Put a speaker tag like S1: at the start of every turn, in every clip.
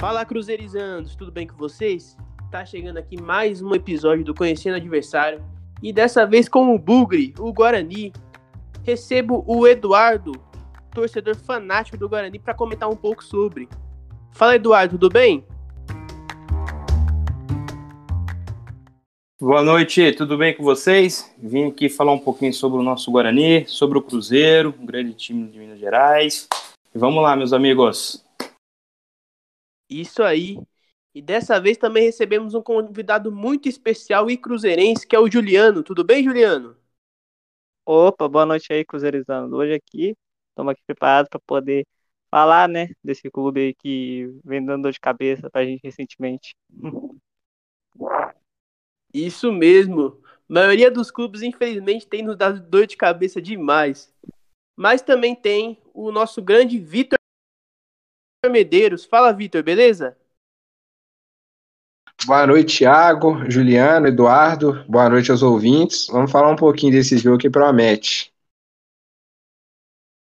S1: Fala Cruzeirizandos, tudo bem com vocês? Tá chegando aqui mais um episódio do Conhecendo Adversário e dessa vez com o Bugre, o Guarani. Recebo o Eduardo, torcedor fanático do Guarani, para comentar um pouco sobre. Fala Eduardo, tudo bem?
S2: Boa noite, tudo bem com vocês? Vim aqui falar um pouquinho sobre o nosso Guarani, sobre o Cruzeiro, um grande time de Minas Gerais. E vamos lá, meus amigos.
S1: Isso aí. E dessa vez também recebemos um convidado muito especial e cruzeirense, que é o Juliano. Tudo bem, Juliano?
S3: Opa, boa noite aí, Cruzeirizando. Hoje aqui, estamos aqui preparados para poder falar, né, desse clube aí que vem dando dor de cabeça para a gente recentemente.
S1: Isso mesmo. A maioria dos clubes, infelizmente, tem nos dado dor de cabeça demais. Mas também tem o nosso grande Vitor Medeiros. Fala, Vitor, beleza?
S4: Boa noite, Thiago, Juliano, Eduardo. Boa noite aos ouvintes. Vamos falar um pouquinho desse jogo que promete.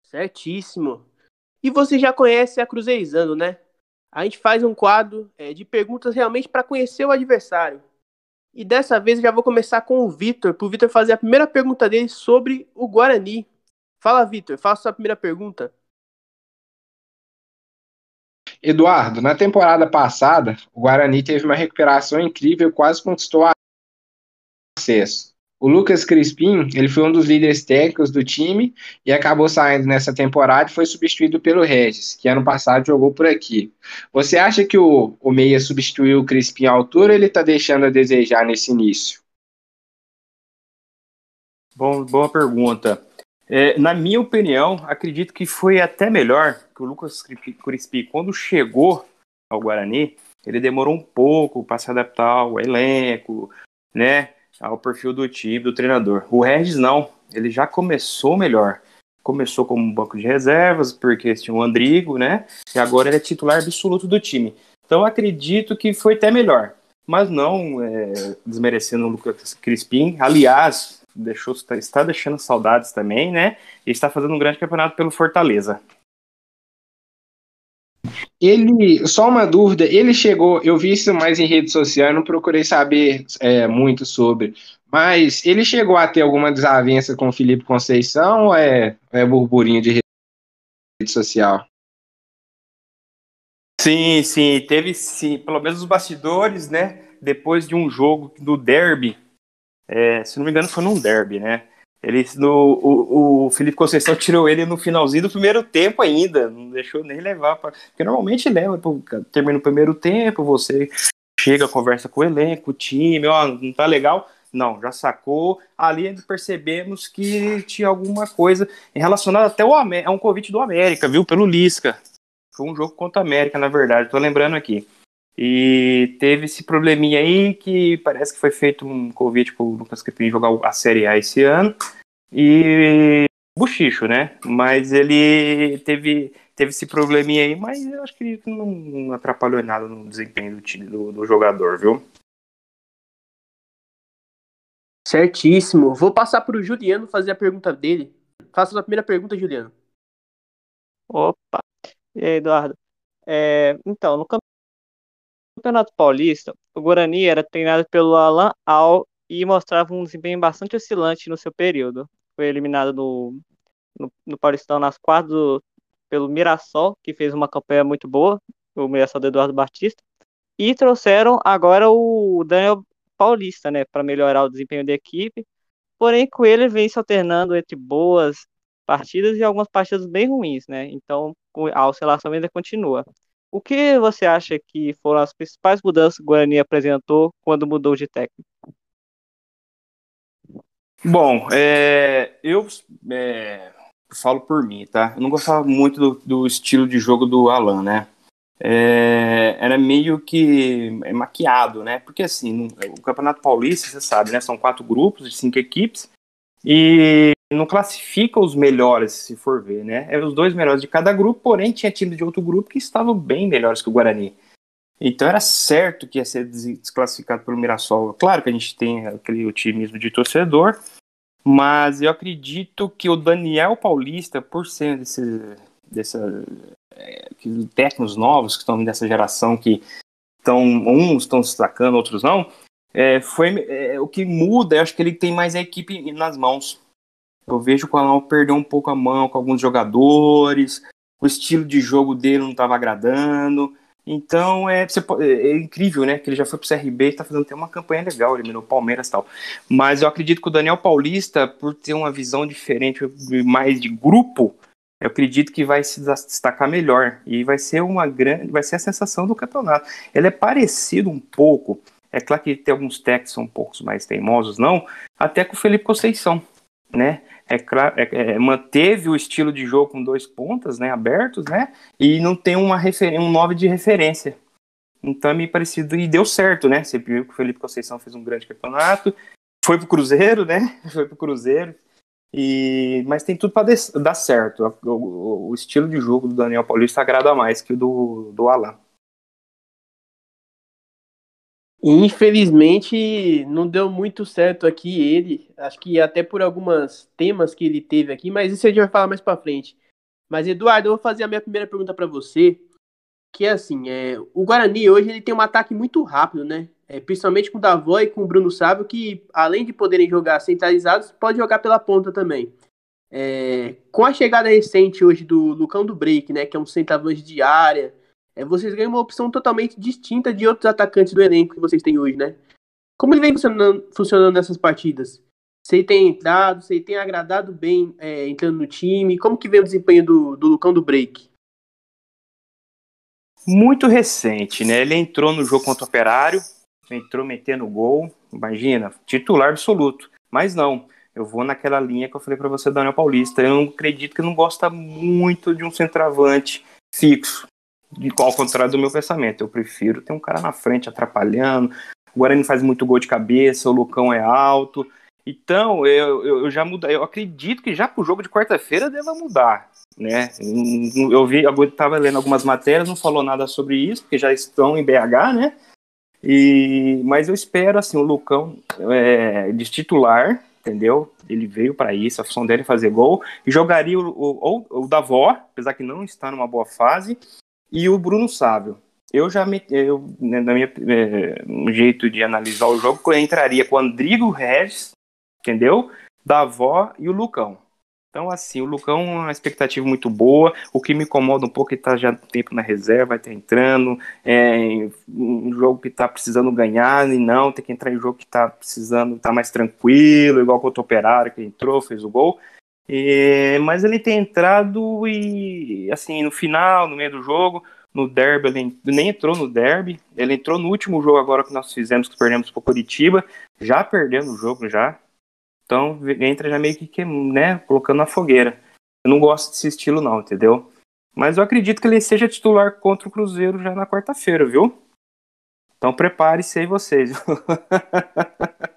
S1: Certíssimo. E você já conhece a Cruzeirizando, né? A gente faz um quadro é, de perguntas realmente para conhecer o adversário. E dessa vez eu já vou começar com o Vitor, para o Vitor fazer a primeira pergunta dele sobre o Guarani. Fala, Vitor, faça a sua primeira pergunta.
S4: Eduardo, na temporada passada, o Guarani teve uma recuperação incrível quase conquistou acesso. O Lucas Crispim, ele foi um dos líderes técnicos do time e acabou saindo nessa temporada e foi substituído pelo Regis, que ano passado jogou por aqui. Você acha que o, o Meia substituiu o Crispim à altura ou ele está deixando a desejar nesse início?
S2: Bom, boa pergunta. É, na minha opinião, acredito que foi até melhor que o Lucas Crispim, quando chegou ao Guarani, ele demorou um pouco para se adaptar ao elenco, né? ao perfil do time, do treinador. O Regis não, ele já começou melhor. Começou como um banco de reservas, porque tinha o Andrigo, né? E agora ele é titular absoluto do time. Então acredito que foi até melhor. Mas não é, desmerecendo o Lucas Crispim. Aliás, deixou, está deixando saudades também, né? E está fazendo um grande campeonato pelo Fortaleza.
S4: Ele, só uma dúvida, ele chegou, eu vi isso mais em rede social, não procurei saber é, muito sobre, mas ele chegou a ter alguma desavença com o Felipe Conceição ou é, é burburinho de rede social?
S2: Sim, sim, teve sim, pelo menos os bastidores, né? Depois de um jogo do derby, é, se não me engano foi num derby, né? Ele, no, o, o Felipe Conceição tirou ele no finalzinho do primeiro tempo ainda, não deixou nem levar. Pra, porque normalmente leva, termina o primeiro tempo, você chega, conversa com o elenco, o time, ó, não tá legal. Não, já sacou. Ali percebemos que tinha alguma coisa relacionada até a um convite do América, viu? Pelo Lisca. Foi um jogo contra a América, na verdade, tô lembrando aqui. E teve esse probleminha aí que parece que foi feito um convite pro Lucas Crepin jogar a Série A esse ano. E buchicho, né? Mas ele teve, teve esse probleminha aí, mas eu acho que não atrapalhou nada no desempenho do, time, do, do jogador, viu?
S1: Certíssimo. Vou passar para o Juliano fazer a pergunta dele. Faça a primeira pergunta, Juliano.
S3: Opa. E aí, Eduardo? É, então, no Campeonato Paulista, o Guarani era treinado pelo Alan Al e mostrava um desempenho bastante oscilante no seu período. Foi eliminado no, no, no Paulistão nas quartas pelo Mirassol, que fez uma campanha muito boa, o Mirassol do Eduardo Batista, e trouxeram agora o Daniel Paulista, né, para melhorar o desempenho da equipe. Porém, com ele vem se alternando entre boas partidas e algumas partidas bem ruins, né? Então, a oscilação ainda continua. O que você acha que foram as principais mudanças que o Guarani apresentou quando mudou de técnico?
S2: Bom, é, eu é, falo por mim, tá? Eu não gostava muito do, do estilo de jogo do Alan, né? É, era meio que maquiado, né? Porque assim, o Campeonato Paulista, você sabe, né? São quatro grupos de cinco equipes e não classifica os melhores, se for ver, né? Eram os dois melhores de cada grupo, porém tinha times de outro grupo que estavam bem melhores que o Guarani. Então era certo que ia ser desclassificado pelo Mirassol. Claro que a gente tem aquele otimismo de torcedor, mas eu acredito que o Daniel Paulista, por ser desse, dessa é, técnicos novos que estão dessa geração que estão uns estão se destacando, outros não. É, foi é, o que muda, eu acho que ele tem mais a equipe nas mãos. Eu vejo que o Alan perdeu um pouco a mão com alguns jogadores, o estilo de jogo dele não estava agradando. Então é, é, é, incrível, né? Que ele já foi pro CRB e tá fazendo até uma campanha legal, eliminou o Palmeiras e tal. Mas eu acredito que o Daniel Paulista, por ter uma visão diferente, mais de grupo, eu acredito que vai se destacar melhor. E vai ser uma grande. Vai ser a sensação do campeonato. Ele é parecido um pouco. É claro que tem alguns técnicos são um pouco mais teimosos, não, até com o Felipe Conceição, né? é, claro, é, é, manteve o estilo de jogo com dois pontas, né, abertos, né, e não tem uma um 9 de referência. Então é meio parecido e deu certo, né? Você viu que o Felipe Conceição fez um grande campeonato, foi pro Cruzeiro, né? Foi pro Cruzeiro. E mas tem tudo para dar certo. O, o, o, estilo de jogo do Daniel Paulista agrada mais que o do, do Alan.
S1: Infelizmente, não deu muito certo aqui ele. Acho que até por alguns temas que ele teve aqui, mas isso a gente vai falar mais para frente. Mas Eduardo, eu vou fazer a minha primeira pergunta para você, que é assim, é, o Guarani hoje ele tem um ataque muito rápido, né? É, principalmente com o Davó e com o Bruno Sávio, que além de poderem jogar centralizados, pode jogar pela ponta também. É, com a chegada recente hoje do Lucão do Break, né, que é um centroavante de área, é, vocês ganham uma opção totalmente distinta de outros atacantes do elenco que vocês têm hoje, né? Como ele vem funcionando, funcionando nessas partidas? Você tem entrado, você tem agradado bem é, entrando no time? Como que vem o desempenho do, do Lucão do Break?
S2: Muito recente, né? Ele entrou no jogo contra o Operário, entrou metendo gol, imagina, titular absoluto. Mas não, eu vou naquela linha que eu falei para você, Daniel Paulista. Eu não acredito que não gosta muito de um centroavante fixo ao contrário do meu pensamento. Eu prefiro ter um cara na frente atrapalhando. O Guarani faz muito gol de cabeça, o Lucão é alto. Então, eu, eu, eu já mudei. Eu acredito que já pro jogo de quarta-feira deva mudar. Né? Eu vi, eu estava lendo algumas matérias, não falou nada sobre isso, porque já estão em BH, né? E, mas eu espero assim, o Lucão é, de titular, entendeu? Ele veio para isso, a função dele é fazer gol, e jogaria o, o, o, o Davó, apesar que não está numa boa fase, e o Bruno Sávio. Eu já me, eu, né, na minha é, jeito de analisar o jogo, eu entraria com o Andrigo Regis, entendeu? Davó e o Lucão. Então, assim, o Lucão é uma expectativa muito boa. O que me incomoda um pouco é que tá já tempo na reserva, vai estar entrando. É um jogo que tá precisando ganhar e não, tem que entrar em jogo que tá precisando, tá mais tranquilo, igual contra o Operário, que entrou, fez o gol. É, mas ele tem entrado e, assim, no final, no meio do jogo, no derby, ele nem entrou no derby, ele entrou no último jogo agora que nós fizemos, que perdemos para Curitiba, já perdendo o jogo já. Então entra já meio que, né, colocando na fogueira. Eu não gosto desse estilo não, entendeu? Mas eu acredito que ele seja titular contra o Cruzeiro já na quarta-feira, viu? Então prepare-se aí vocês.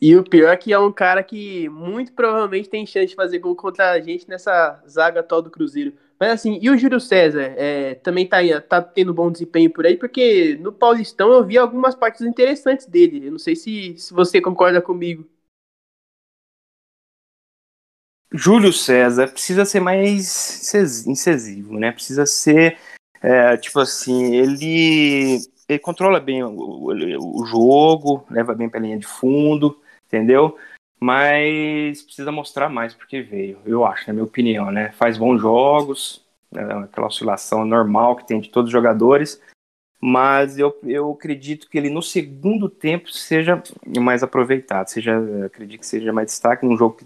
S1: E o pior é que é um cara que muito provavelmente tem chance de fazer gol contra a gente nessa zaga atual do Cruzeiro. Mas assim, e o Júlio César? É, também tá, tá tendo bom desempenho por aí, porque no Paulistão eu vi algumas partes interessantes dele. Eu não sei se, se você concorda comigo.
S2: Júlio César precisa ser mais incisivo, né? Precisa ser, é, tipo assim, ele, ele controla bem o, o, o jogo, leva bem pra linha de fundo, entendeu? Mas precisa mostrar mais porque veio, eu acho, na minha opinião, né? Faz bons jogos, é aquela oscilação normal que tem de todos os jogadores, mas eu, eu acredito que ele no segundo tempo seja mais aproveitado, seja, acredito que seja mais destaque num jogo que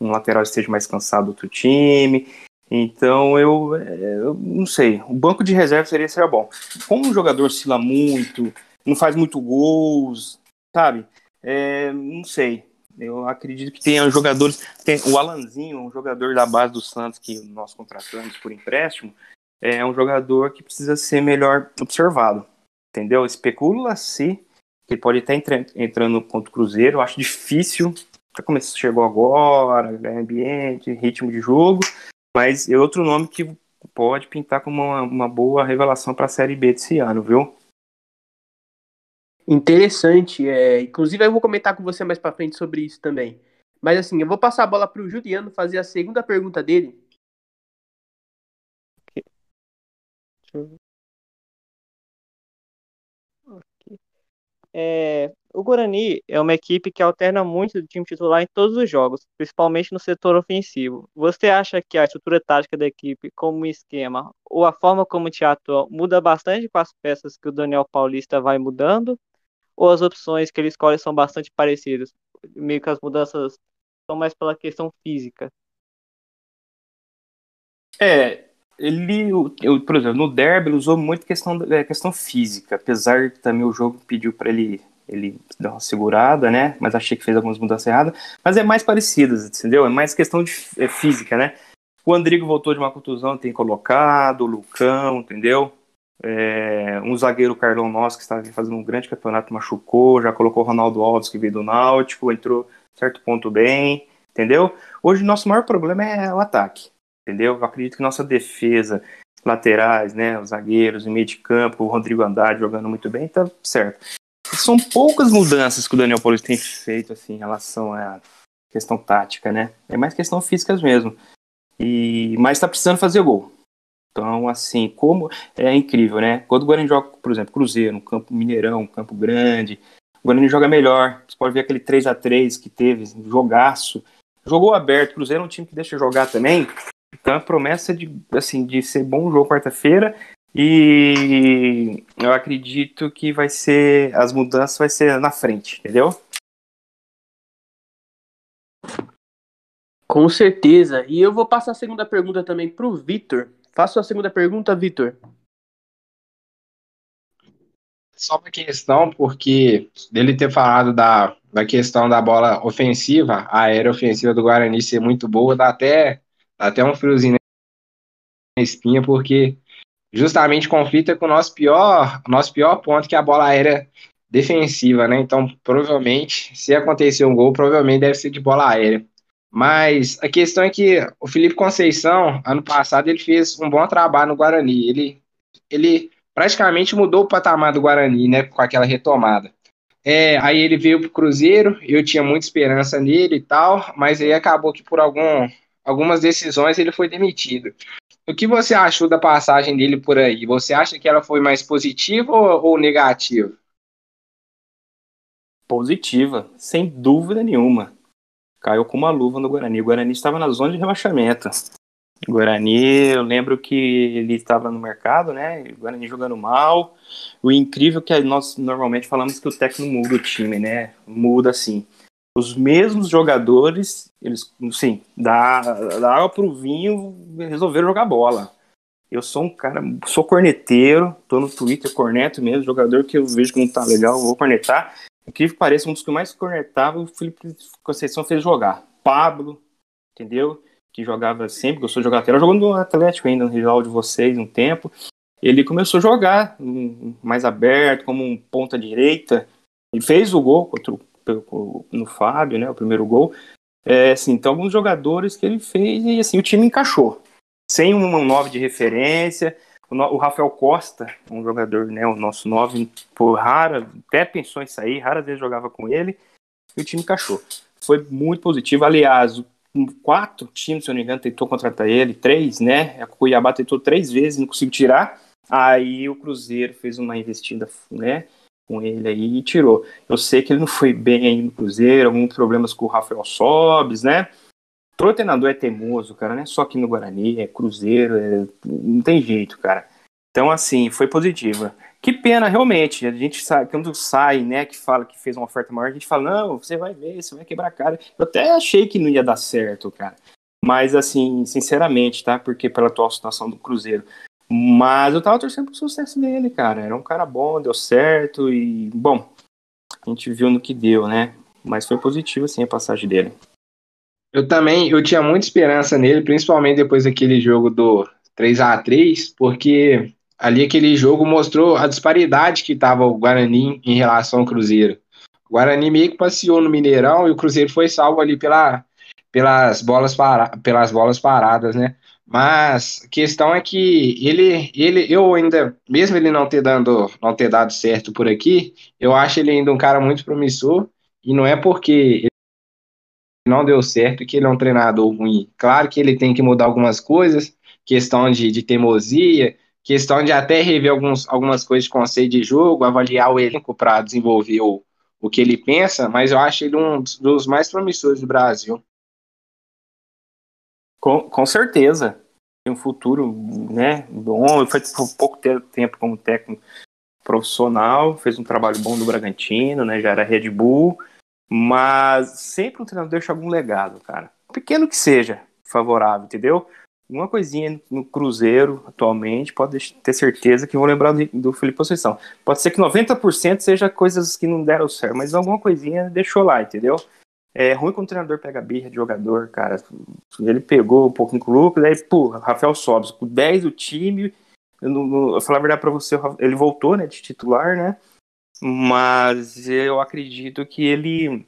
S2: um lateral esteja mais cansado do outro time. Então eu, eu não sei, o banco de reserva seria, seria bom. Como um jogador oscila muito, não faz muito gols, sabe? É, não sei. Eu acredito que tenha jogadores. Tem o Alanzinho, um jogador da base do Santos que nós contratamos por empréstimo, é um jogador que precisa ser melhor observado. Entendeu? Especula-se que ele pode estar entrando, contra o Cruzeiro. Eu acho difícil. Como chegou agora, ambiente, ritmo de jogo. Mas é outro nome que pode pintar como uma, uma boa revelação para a Série B desse ano, viu?
S1: Interessante. É, inclusive, eu vou comentar com você mais para frente sobre isso também. Mas assim, eu vou passar a bola para o Juliano fazer a segunda pergunta dele.
S3: É, o Guarani é uma equipe que alterna muito do time titular em todos os jogos, principalmente no setor ofensivo. Você acha que a estrutura tática da equipe, como esquema, ou a forma como o teatro muda bastante com as peças que o Daniel Paulista vai mudando? Ou as opções que ele escolhe são bastante parecidas? Meio que as mudanças são mais pela questão física.
S2: É, ele, eu, por exemplo, no derby ele usou muito questão, é, questão física, apesar que também o jogo pediu para ele ele uma segurada, né? Mas achei que fez algumas mudanças erradas. Mas é mais parecido, entendeu? É mais questão de é, física, né? O Andrigo voltou de uma contusão, tem colocado, o Lucão, entendeu? É, um zagueiro Carlão Nossa, que estava fazendo um grande campeonato, machucou, já colocou o Ronaldo Alves, que veio do Náutico, entrou certo ponto bem, entendeu? Hoje nosso maior problema é o ataque entendeu? Eu acredito que nossa defesa, laterais, né, os zagueiros, o meio de campo, o Rodrigo Andrade jogando muito bem, tá certo. São poucas mudanças que o Daniel Paulista tem feito assim em relação à questão tática, né? É mais questão física mesmo. E mas tá precisando fazer gol. Então, assim, como é incrível, né? Quando o Guarani joga, por exemplo, Cruzeiro, um campo Mineirão, um campo grande, o Guarani joga melhor. Você pode ver aquele 3 a 3 que teve, jogaço. Jogou aberto, Cruzeiro é um time que deixa jogar também. Então a promessa de, assim, de ser bom jogo quarta-feira. E eu acredito que vai ser. As mudanças vai ser na frente, entendeu?
S1: Com certeza. E eu vou passar a segunda pergunta também para o Vitor. Faça a segunda pergunta, Vitor.
S4: Só uma questão, porque dele ter falado da, da questão da bola ofensiva, a aérea ofensiva do Guarani ser muito boa, dá até até um friozinho na espinha, porque justamente conflita com o nosso pior, nosso pior ponto, que é a bola aérea defensiva, né? Então, provavelmente, se acontecer um gol, provavelmente deve ser de bola aérea. Mas a questão é que o Felipe Conceição, ano passado, ele fez um bom trabalho no Guarani. Ele, ele praticamente mudou o patamar do Guarani, né? Com aquela retomada. É, aí ele veio pro Cruzeiro, eu tinha muita esperança nele e tal, mas aí acabou que por algum, algumas decisões ele foi demitido. O que você achou da passagem dele por aí? Você acha que ela foi mais positiva ou, ou negativa?
S2: Positiva, sem dúvida nenhuma. Caiu com uma luva no Guarani. O Guarani estava na zona de rebaixamento. O Guarani, eu lembro que ele estava no mercado, né? O Guarani jogando mal. O incrível que nós normalmente falamos que o técnico muda o time, né? Muda assim os mesmos jogadores, eles, sim, da, da água pro vinho, resolveram jogar bola. Eu sou um cara, sou corneteiro, tô no Twitter, corneto mesmo, jogador que eu vejo que não tá legal, vou cornetar. Que pareça, um dos que mais cornetava, o Felipe Conceição fez jogar. Pablo, entendeu? Que jogava sempre, gostou de jogar lateral, jogando no Atlético ainda, no rival de vocês um tempo. Ele começou a jogar mais aberto, como um ponta direita. Ele fez o gol contra o no Fábio, né, o primeiro gol. É, assim, então alguns jogadores que ele fez e assim o time encaixou. Sem um 9 de referência, o, Rafael Costa, um jogador, né, o nosso 9, por rara, até pensou em sair, raras vezes jogava com ele, e o time encaixou. Foi muito positivo. Aliás, quatro times, se eu não me engano, tentou contratar ele, três, né? A Cuiabá tentou três vezes, não conseguiu tirar. Aí o Cruzeiro fez uma investida, né? com ele aí e tirou. Eu sei que ele não foi bem aí no Cruzeiro, alguns problemas com o Rafael Sobes, né? O treinador é teimoso, cara, não é só aqui no Guarani, é Cruzeiro, é... não tem jeito, cara. Então, assim, foi positiva. Que pena, realmente. A gente sabe, quando sai, né, que fala que fez uma oferta maior, a gente fala, não, você vai ver, você vai quebrar a cara. Eu até achei que não ia dar certo, cara. Mas, assim, sinceramente, tá? Porque pela atual situação do Cruzeiro, mas eu tava torcendo pro sucesso dele, cara. Era um cara bom, deu certo e, bom, a gente viu no que deu, né? Mas foi positivo, assim, a passagem dele.
S4: Eu também, eu tinha muita esperança nele, principalmente depois daquele jogo do 3 a 3 porque ali aquele jogo mostrou a disparidade que estava o Guarani em relação ao Cruzeiro. O Guarani meio que passeou no Mineirão e o Cruzeiro foi salvo ali pela, pelas, bolas para, pelas bolas paradas, né? Mas a questão é que ele, ele, eu ainda, mesmo ele não ter, dando, não ter dado certo por aqui, eu acho ele ainda um cara muito promissor, e não é porque não deu certo que ele é um treinador ruim. Claro que ele tem que mudar algumas coisas, questão de, de teimosia, questão de até rever alguns, algumas coisas de conceito de jogo, avaliar o elenco para desenvolver o, o que ele pensa, mas eu acho ele um dos mais promissores do Brasil.
S2: Com, com certeza. Tem um futuro né, bom. Foi pouco tempo como técnico profissional, fez um trabalho bom do Bragantino, né, já era Red Bull, mas sempre um treinador deixa algum legado, cara. Pequeno que seja, favorável, entendeu? Uma coisinha no Cruzeiro atualmente, pode ter certeza que vão lembrar do, do Felipe Conceição. Pode ser que 90% seja coisas que não deram certo, mas alguma coisinha deixou lá, entendeu? É ruim quando o treinador pega birra de jogador, cara. Ele pegou um pouquinho com o Lucas, aí, pô, Rafael Sobis, com 10 do time, eu, não, eu falar a verdade para você, ele voltou, né, de titular, né? Mas eu acredito que ele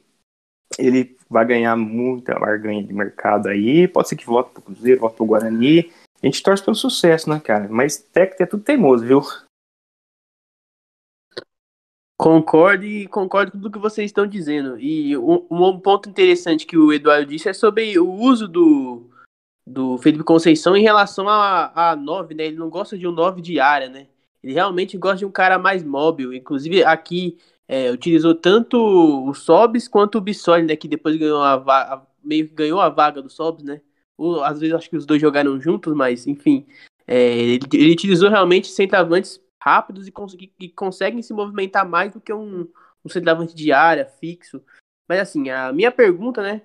S2: ele vai ganhar muita barganha de mercado aí. Pode ser que volte pro Cruzeiro, volte pro Guarani. A gente torce pelo sucesso, né, cara? Mas técnico é tudo teimoso, viu?
S1: Concordo e concordo com tudo que vocês estão dizendo. E um, um, ponto interessante que o Eduardo disse é sobre o uso do, do Felipe Conceição em relação a, a 9, né? Ele não gosta de um 9 de área, né? Ele realmente gosta de um cara mais móvel. Inclusive, aqui é, utilizou tanto o Sobs quanto o Bissoli, né? Que depois ganhou a, meio que ganhou a vaga do Sobs, né? Ou, às vezes acho que os dois jogaram juntos, mas enfim. É, ele, ele, utilizou realmente centroavantes rápidos e, cons e, conseguem se movimentar mais do que um, um centroavante de área fixo. Mas assim, a minha pergunta, né?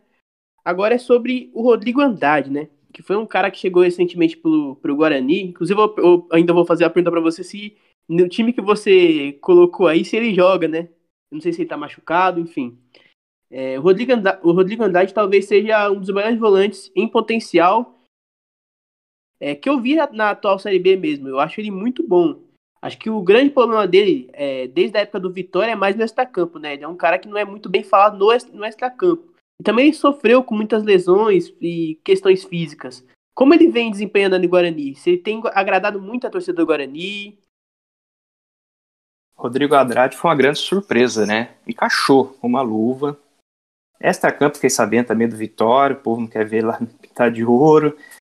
S1: Agora é sobre o Rodrigo Andrade, né? Que foi um cara que chegou recentemente pro, pro Guarani. Inclusive, eu, eu ainda vou fazer a pergunta para você se no time que você colocou aí, se ele joga, né? Eu não sei se ele tá machucado, enfim. É, o, Rodrigo Andrade, o Rodrigo Andrade talvez seja um dos melhores volantes em potencial é, que eu vi na, na, atual Série B mesmo. Eu acho ele muito bom. Acho que o grande problema dele, é, desde a época do Vitória, é mais no extracampo, né? Ele é um cara que não é muito bem falado no, no extracampo. Também sofreu com muitas lesões e questões físicas. Como ele vem desempenhando no Guarani? Se ele tem agradado muito a torcida do Guarani,
S2: Rodrigo Andrade foi uma grande surpresa, né? Encaixou uma luva. Esta campo, fiquei sabendo também do Vitória, o povo não quer ver lá pintar de ouro,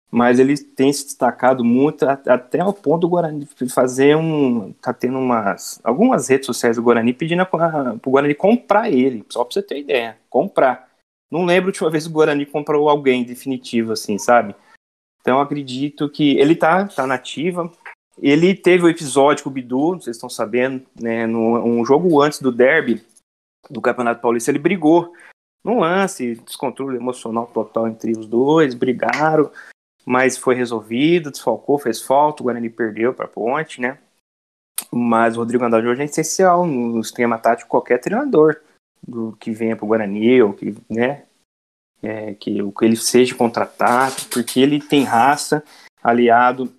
S2: mas ele tem se destacado muito até ao ponto do Guarani fazer um. tá tendo umas. algumas redes sociais do Guarani pedindo para o Guarani comprar ele, só para você ter ideia, comprar. Não lembro a última vez o Guarani comprou alguém definitivo, assim, sabe? Então acredito que ele tá, tá nativa, ele teve o episódio com o Bidu, vocês estão sabendo, né, no um jogo antes do derby do Campeonato Paulista, ele brigou num lance, descontrole emocional total entre os dois, brigaram, mas foi resolvido, desfalcou, fez falta, o Guarani perdeu para Ponte, né? Mas o Rodrigo Andrade hoje é essencial no esquema tático de qualquer treinador do que venha para o Guarani ou que, né, é, que, que ele seja contratado, porque ele tem raça, aliado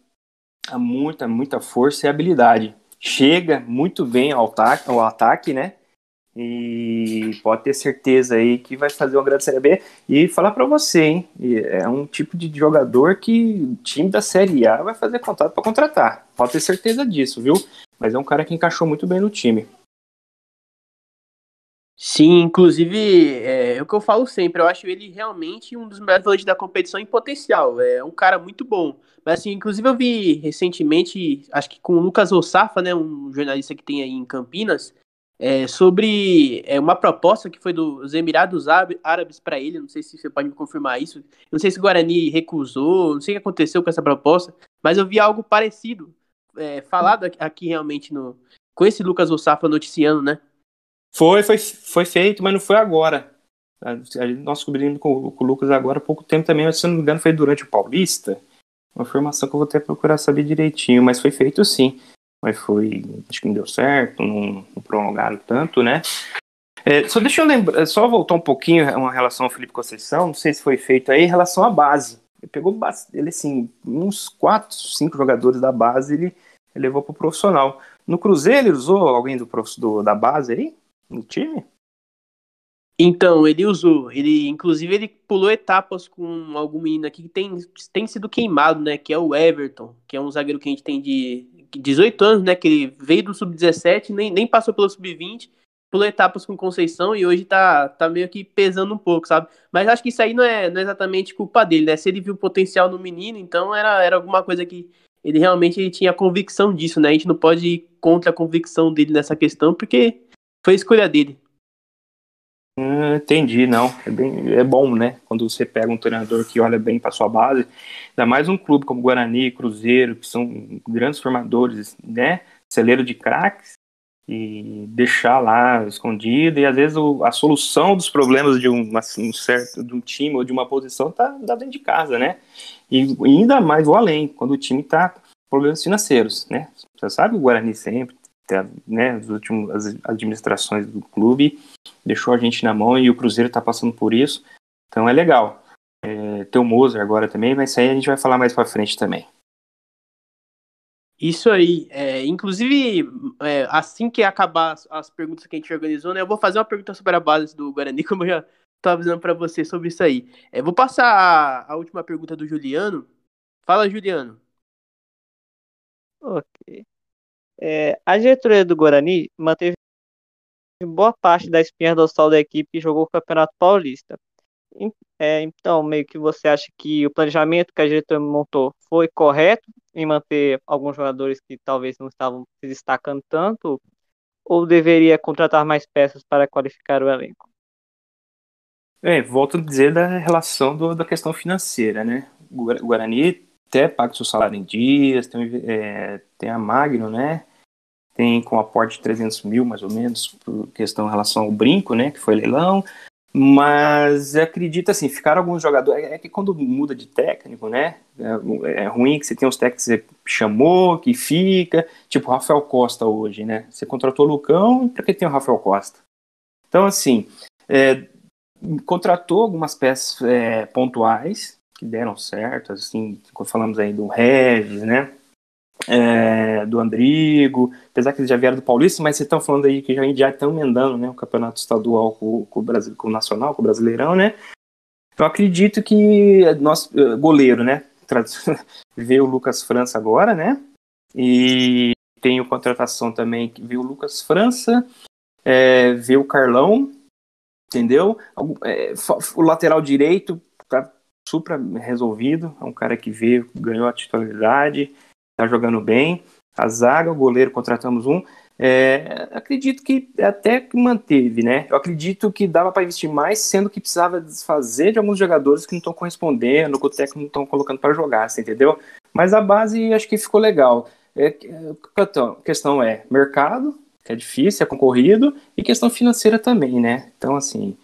S2: a muita, muita força e habilidade. Chega muito bem ao ataque, ao ataque, né? E pode ter certeza aí que vai fazer uma grande Série B. E falar para você, hein? É um tipo de jogador que o time da Série A vai fazer contato para contratar. Pode ter certeza disso, viu? Mas é um cara que encaixou muito bem no time.
S1: Sim, inclusive, é, é, o que eu falo sempre, eu acho ele realmente um dos melhores volantes da competição em potencial. É um cara muito bom. Mas assim, inclusive eu vi recentemente, acho que com o Lucas Ossafa, né, um jornalista que tem aí em Campinas, é, sobre é, uma proposta que foi dos Emirados Árabes para ele. Não sei se você pode me confirmar isso. Não sei se o Guarani recusou, não sei o que aconteceu com essa proposta, mas eu vi algo parecido é, falado aqui realmente no, com esse Lucas Ossafa noticiando, né?
S2: Foi, foi, foi feito, mas não foi agora. Nós descobrimos com, com o Lucas agora há pouco tempo também, mas se não me engano foi durante o Paulista. Uma informação que eu vou até procurar saber direitinho, mas foi feito sim. Mas foi. Acho que não deu certo, não, não prolongaram tanto, né? É, só deixa eu lembrar, só voltar um pouquinho uma relação ao Felipe Conceição, não sei se foi feito aí, em relação à base. Ele pegou ele assim, uns 4, 5 jogadores da base ele, ele levou pro profissional. No Cruzeiro ele usou alguém do, do da base aí? No time?
S1: Então, ele usou. Ele, inclusive, ele pulou etapas com algum menino aqui que tem, tem sido queimado, né? Que é o Everton, que é um zagueiro que a gente tem de 18 anos, né? Que ele veio do Sub-17, nem, nem passou pelo Sub-20, pulou etapas com Conceição e hoje tá, tá meio que pesando um pouco, sabe? Mas acho que isso aí não é, não é exatamente culpa dele, né? Se ele viu potencial no menino, então era, era alguma coisa que ele realmente ele tinha convicção disso, né? A gente não pode ir contra a convicção dele nessa questão, porque foi escolha dele.
S2: Hum, entendi, não. É, bem, é bom, né? Quando você pega um treinador que olha bem para sua base, ainda mais um clube como Guarani, Cruzeiro, que são grandes formadores, né? Celeiro de craques, e deixar lá escondido, e às vezes o, a solução dos problemas de um, um, certo de um time ou de uma posição tá, tá dentro de casa, né? E, ainda mais vou além, quando o time tá com problemas financeiros, né? Você sabe o Guarani sempre, tá, né, as últimas administrações do clube deixou a gente na mão e o Cruzeiro tá passando por isso, então é legal. É, tem o Moser agora também, mas isso aí a gente vai falar mais para frente também.
S1: Isso aí. É, inclusive, é, assim que acabar as, as, perguntas que a gente organizou, né, eu vou fazer uma pergunta sobre a base do Guarani, como eu já estou avisando para você sobre isso aí. É, vou passar a, a, última pergunta do Juliano. Fala, Juliano.
S3: Ok. É, a diretoria do Guarani manteve boa parte da espinha dorsal da equipe que jogou o Campeonato Paulista. É, então, meio que você acha que o planejamento que a diretoria montou foi correto em manter alguns jogadores que talvez não estavam se destacando tanto, ou deveria contratar mais peças para qualificar o elenco?
S2: É, volto a dizer da relação do, da questão financeira, né? O Guarani até paga o seu salário em dias, tem, é, tem a Magno, né? Tem com aporte de 300 mil, mais ou menos, por questão em relação ao brinco, né? Que foi leilão. Mas acredito assim, ficaram alguns jogadores. É que quando muda de técnico, né? É, é ruim que você tem uns técnicos que você chamou, que fica. Tipo o Rafael Costa hoje, né? Você contratou o Lucão, para que tem o Rafael Costa? Então, assim, é, contratou algumas peças é, pontuais que deram certo, assim, falamos aí do Regis, né? é, do Andrigo, apesar que eles já vieram do Paulista, mas vocês estão falando aí que já, estão emendando né, o campeonato estadual com, com, o Brasil, com o Nacional, com o Brasileirão, né? Eu acredito que nosso eh, goleiro, né? Veio o Lucas França agora, né? E tem o contratação também que veio o Lucas França, é, veio o Carlão, entendeu? É, o lateral direito super resolvido, é um cara que veio, ganhou a titularidade tá jogando bem. A zaga, o goleiro, contratamos um. É, acredito que até que manteve, né? Eu acredito que dava para investir mais, sendo que precisava desfazer de alguns jogadores que não estão correspondendo, que o técnico não estão colocando para jogar, você entendeu? Mas a base acho que ficou legal. É, a questão é mercado, que é difícil, é concorrido, e questão financeira também, né? Então, assim,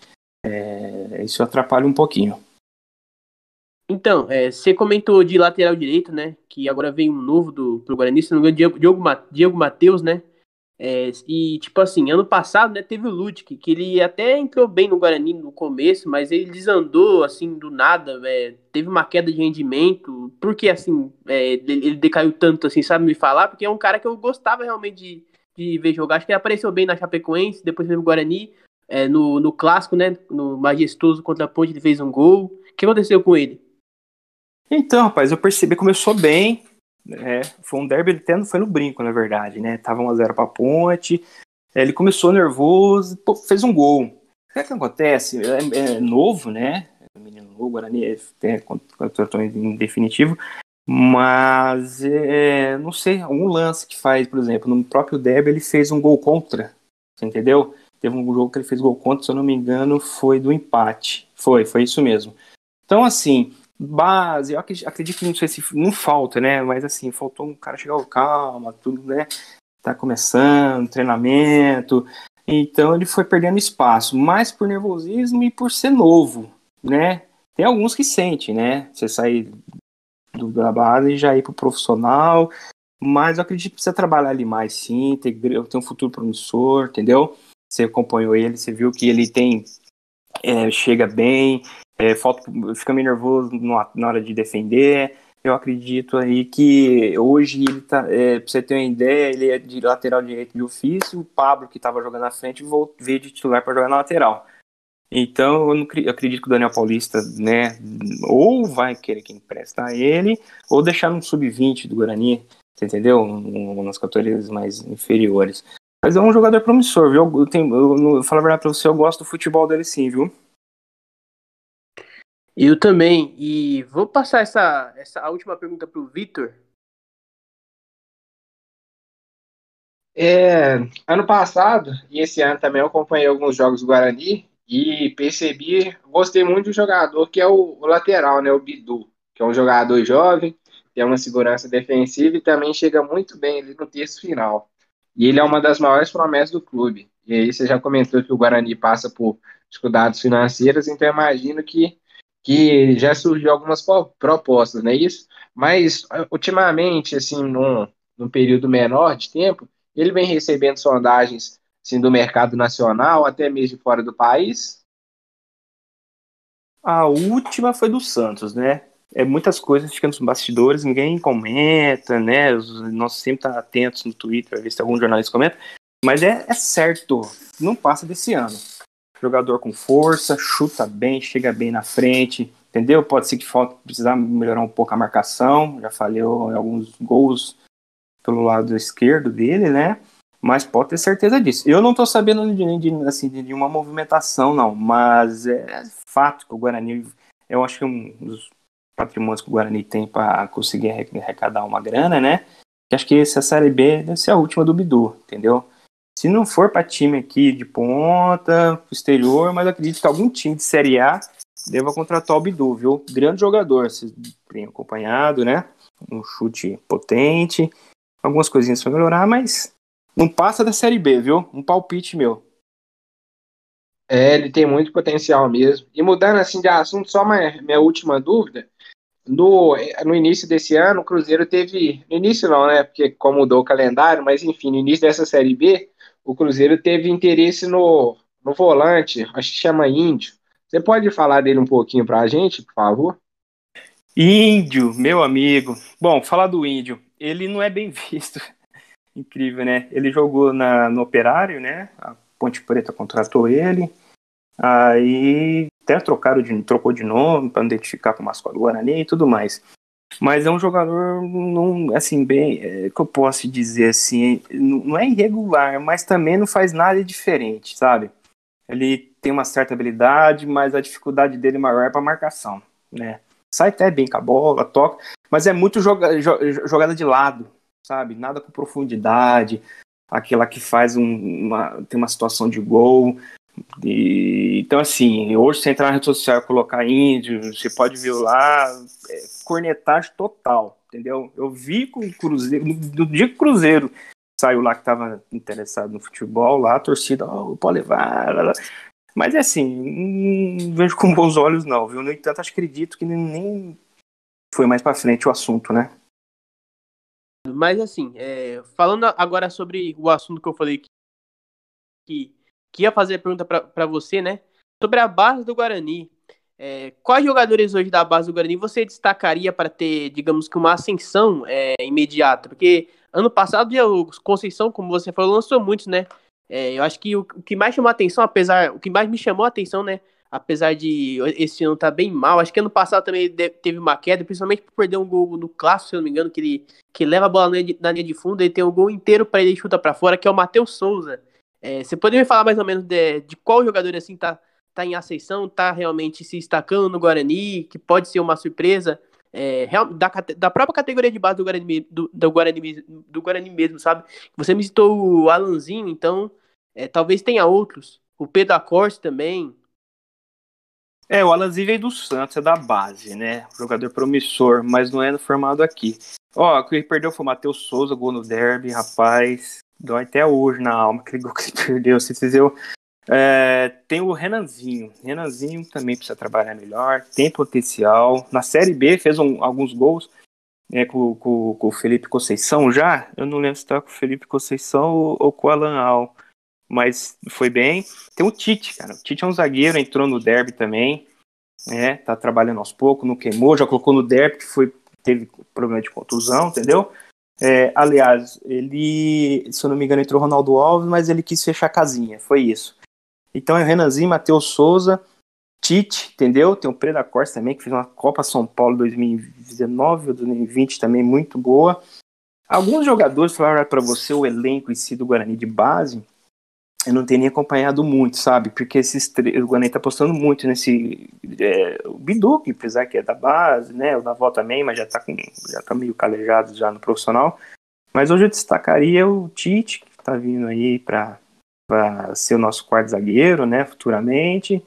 S2: é, isso atrapalha um pouquinho.
S1: Então, é, você comentou de lateral direito, né? Que agora vem um novo do, pro Guarani, se não me engano, Diego, Diego Matheus, né? É, e, tipo assim, ano passado, né, teve o Ludwig, que ele até entrou bem no Guarani no começo, mas ele desandou, assim, do nada, é, teve uma queda de rendimento, porque, assim, é, ele, ele, decaiu tanto, assim, sabe me falar? Porque é um cara que eu gostava realmente de, de ver jogar, acho que ele apareceu bem na Chapecoense, depois teve o Guarani, é, no, no Clássico, né, no Majestoso contra a Ponte, ele fez um gol. O que aconteceu com ele?
S2: Então, rapaz, eu percebi, começou bem. É, foi um derby, ele até não foi no brinco, na verdade, né? Tava 1x0 pra ponte. Ele começou nervoso, pô, fez um gol. O que, é que acontece? É, é novo, né? É menino novo, Guarani é, é contratou em definitivo. Mas é, não sei, um lance que faz, por exemplo, no próprio derby ele fez um gol contra. Você entendeu? Teve um jogo que ele fez gol contra, se eu não me engano, foi do empate. Foi, foi isso mesmo. Então, assim, base, eu acredito que não sei se não falta, né? Mas assim, faltou um cara chegar, calma, tudo, né? Tá começando, treinamento. Então ele foi perdendo espaço, mais por nervosismo e por ser novo, né? Tem alguns que sentem, né? Você sair do, da base e já ir pro profissional. Mas eu acredito que precisa trabalhar ali mais sim, tem, tem um futuro promissor, entendeu? Você acompanhou ele, você viu que ele tem. É, chega bem, é, falta, fica meio nervoso na hora de defender. Eu acredito aí que hoje ele tá, é, pra você ter uma ideia, ele é de lateral direito de ofício, o Pablo que estava jogando na frente veio de titular para jogar na lateral. Então eu, não, eu, acredito que o Daniel Paulista, né, ou vai querer que emprestar ele, ou deixar no sub-20 do Guarani, entendeu? Um, nas categorias mais inferiores. Mas é um jogador promissor, viu? Eu, tenho, eu, eu falo a verdade pra você, eu gosto do futebol dele sim, viu?
S1: Eu também. E vou passar essa, essa última pergunta para o Vitor.
S4: É, ano passado e esse ano também eu acompanhei alguns jogos do Guarani e percebi, gostei muito do jogador que é o, o lateral, né, o Bidu, que é um jogador jovem, tem uma segurança defensiva e também chega muito bem ali no terço final. E ele é uma das maiores promessas do clube. E aí você já comentou que o Guarani passa por dificuldades financeiras, então imagino que, que já surgiu algumas propostas, não é isso? Mas ultimamente, assim, num, num período menor de tempo, ele vem recebendo sondagens assim, do mercado nacional, até mesmo fora do país?
S2: A última foi do Santos, né? É muitas coisas ficando nos bastidores, ninguém comenta, né? Nós sempre estamos tá atentos no Twitter, ver se algum jornalista comenta. Mas é, é certo, não passa desse ano. Jogador com força, chuta bem, chega bem na frente, entendeu? Pode ser que falta precisar melhorar um pouco a marcação. Já falei em alguns gols pelo lado esquerdo dele, né? Mas pode ter certeza disso. Eu não estou sabendo de, de, assim, de uma movimentação, não. Mas é fato que o Guarani, eu acho que um dos patrimônios que o Guarani tem para conseguir arrecadar uma grana, né? Que acho que essa Série B deve ser a última do Bidu, entendeu? Se não for para time aqui de ponta, exterior, mas acredito que algum time de Série A deva contratar o Bidu, viu? Grande jogador, vocês acompanhado, né? Um chute potente, algumas coisinhas para melhorar, mas não passa da Série B, viu? Um palpite meu.
S4: É, ele tem muito potencial mesmo. E mudando assim de assunto, só uma, minha última dúvida. No, no início desse ano, o Cruzeiro teve. No início não, né? Porque como mudou o calendário, mas enfim, no início dessa Série B, o Cruzeiro teve interesse no, no volante, acho que chama Índio. Você pode falar dele um pouquinho pra gente, por favor?
S2: Índio, meu amigo. Bom, falar do Índio. Ele não é bem visto incrível, né? Ele jogou na, no Operário, né? A Ponte Preta contratou ele. Aí até trocaram de, trocou de nome para identificar com o mascote Guarani e tudo mais. Mas é um jogador, não, assim, bem, é, que eu posso dizer assim, não é irregular, mas também não faz nada diferente, sabe? Ele tem uma certa habilidade, mas a dificuldade dele maior é para marcação, né? Sai até bem com a bola, toca, mas é muito joga, jogada de lado, sabe? Nada com profundidade, aquela que faz um, uma, tem uma situação de gol. E, então, assim, hoje você entrar na rede social e colocar índio, você pode ver lá, é, cornetagem total, entendeu? Eu vi com o Cruzeiro, no, dia que o Cruzeiro saiu lá que estava interessado no futebol, lá a torcida, oh, pode levar. Lá, lá. Mas é assim, não vejo com bons olhos, não, viu? No entanto, acredito que nem foi mais para frente o assunto, né?
S1: Mas assim, é, falando agora sobre o assunto que eu falei que, que, que ia fazer a pergunta para você, né? Sobre a base do Guarani. É, quais jogadores hoje da base do Guarani você destacaria para ter, digamos que, uma ascensão é, imediata? Porque ano passado o Conceição, como você falou, lançou muitos, né? É, eu acho que o, o, que mais chamou a atenção, apesar. O que mais me chamou a atenção, né? apesar de esse ano tá bem mal. Acho que ano passado também teve uma queda, principalmente por perder um gol no clássico, se eu não me engano, que ele que leva a bola na linha de fundo, ele tem um gol inteiro para ele chuta para fora, que é o Matheus Souza. É, você poderia me falar mais ou menos de, de qual jogador assim tá, tá em ascensão, tá realmente se destacando no Guarani, que pode ser uma surpresa é, da, da própria categoria de base do Guarani, do, do, Guarani, do Guarani mesmo, sabe? Você me citou o Alanzinho, então é, talvez tenha outros. O Pedro Acorte também,
S2: é, o Alanzi veio do Santos, é da base, né? Jogador promissor, mas não é formado aqui. Ó, que perdeu foi o Matheus Souza, gol no derby, rapaz. Dói até hoje na alma aquele gol que ele perdeu. Se fizer é, tem o Renanzinho. Renanzinho também precisa trabalhar melhor, tem potencial. Na Série B fez um, alguns gols né, com, com, com, o Felipe Conceição já. Eu não lembro se tá com o Felipe Conceição ou, ou com o Alan Al mas foi bem. Tem o Tite, cara. O Tite é um zagueiro, entrou no derby também, né? Tá trabalhando aos poucos, não queimou, já colocou no derby, que foi, teve problema de contusão, entendeu? É, aliás, ele, se eu não me engano, entrou Ronaldo Alves, mas ele quis fechar a casinha, foi isso. Então é Renanzinho, Matheus Souza, Tite, entendeu? Tem o Preda Costa também, que fez uma Copa São Paulo 2019 ou 2020 também muito boa. Alguns jogadores falaram para você o elenco em si do Guarani de base, eu não tenho nem acompanhado muito, sabe? Porque esses o Guarani tá apostando muito nesse é, o Bidu, que apesar que é da base, né? O Naval também, mas já tá com já tá meio calejado já no profissional. Mas hoje eu destacaria o Tite, tá vindo aí para ser o nosso quarto zagueiro, né, futuramente.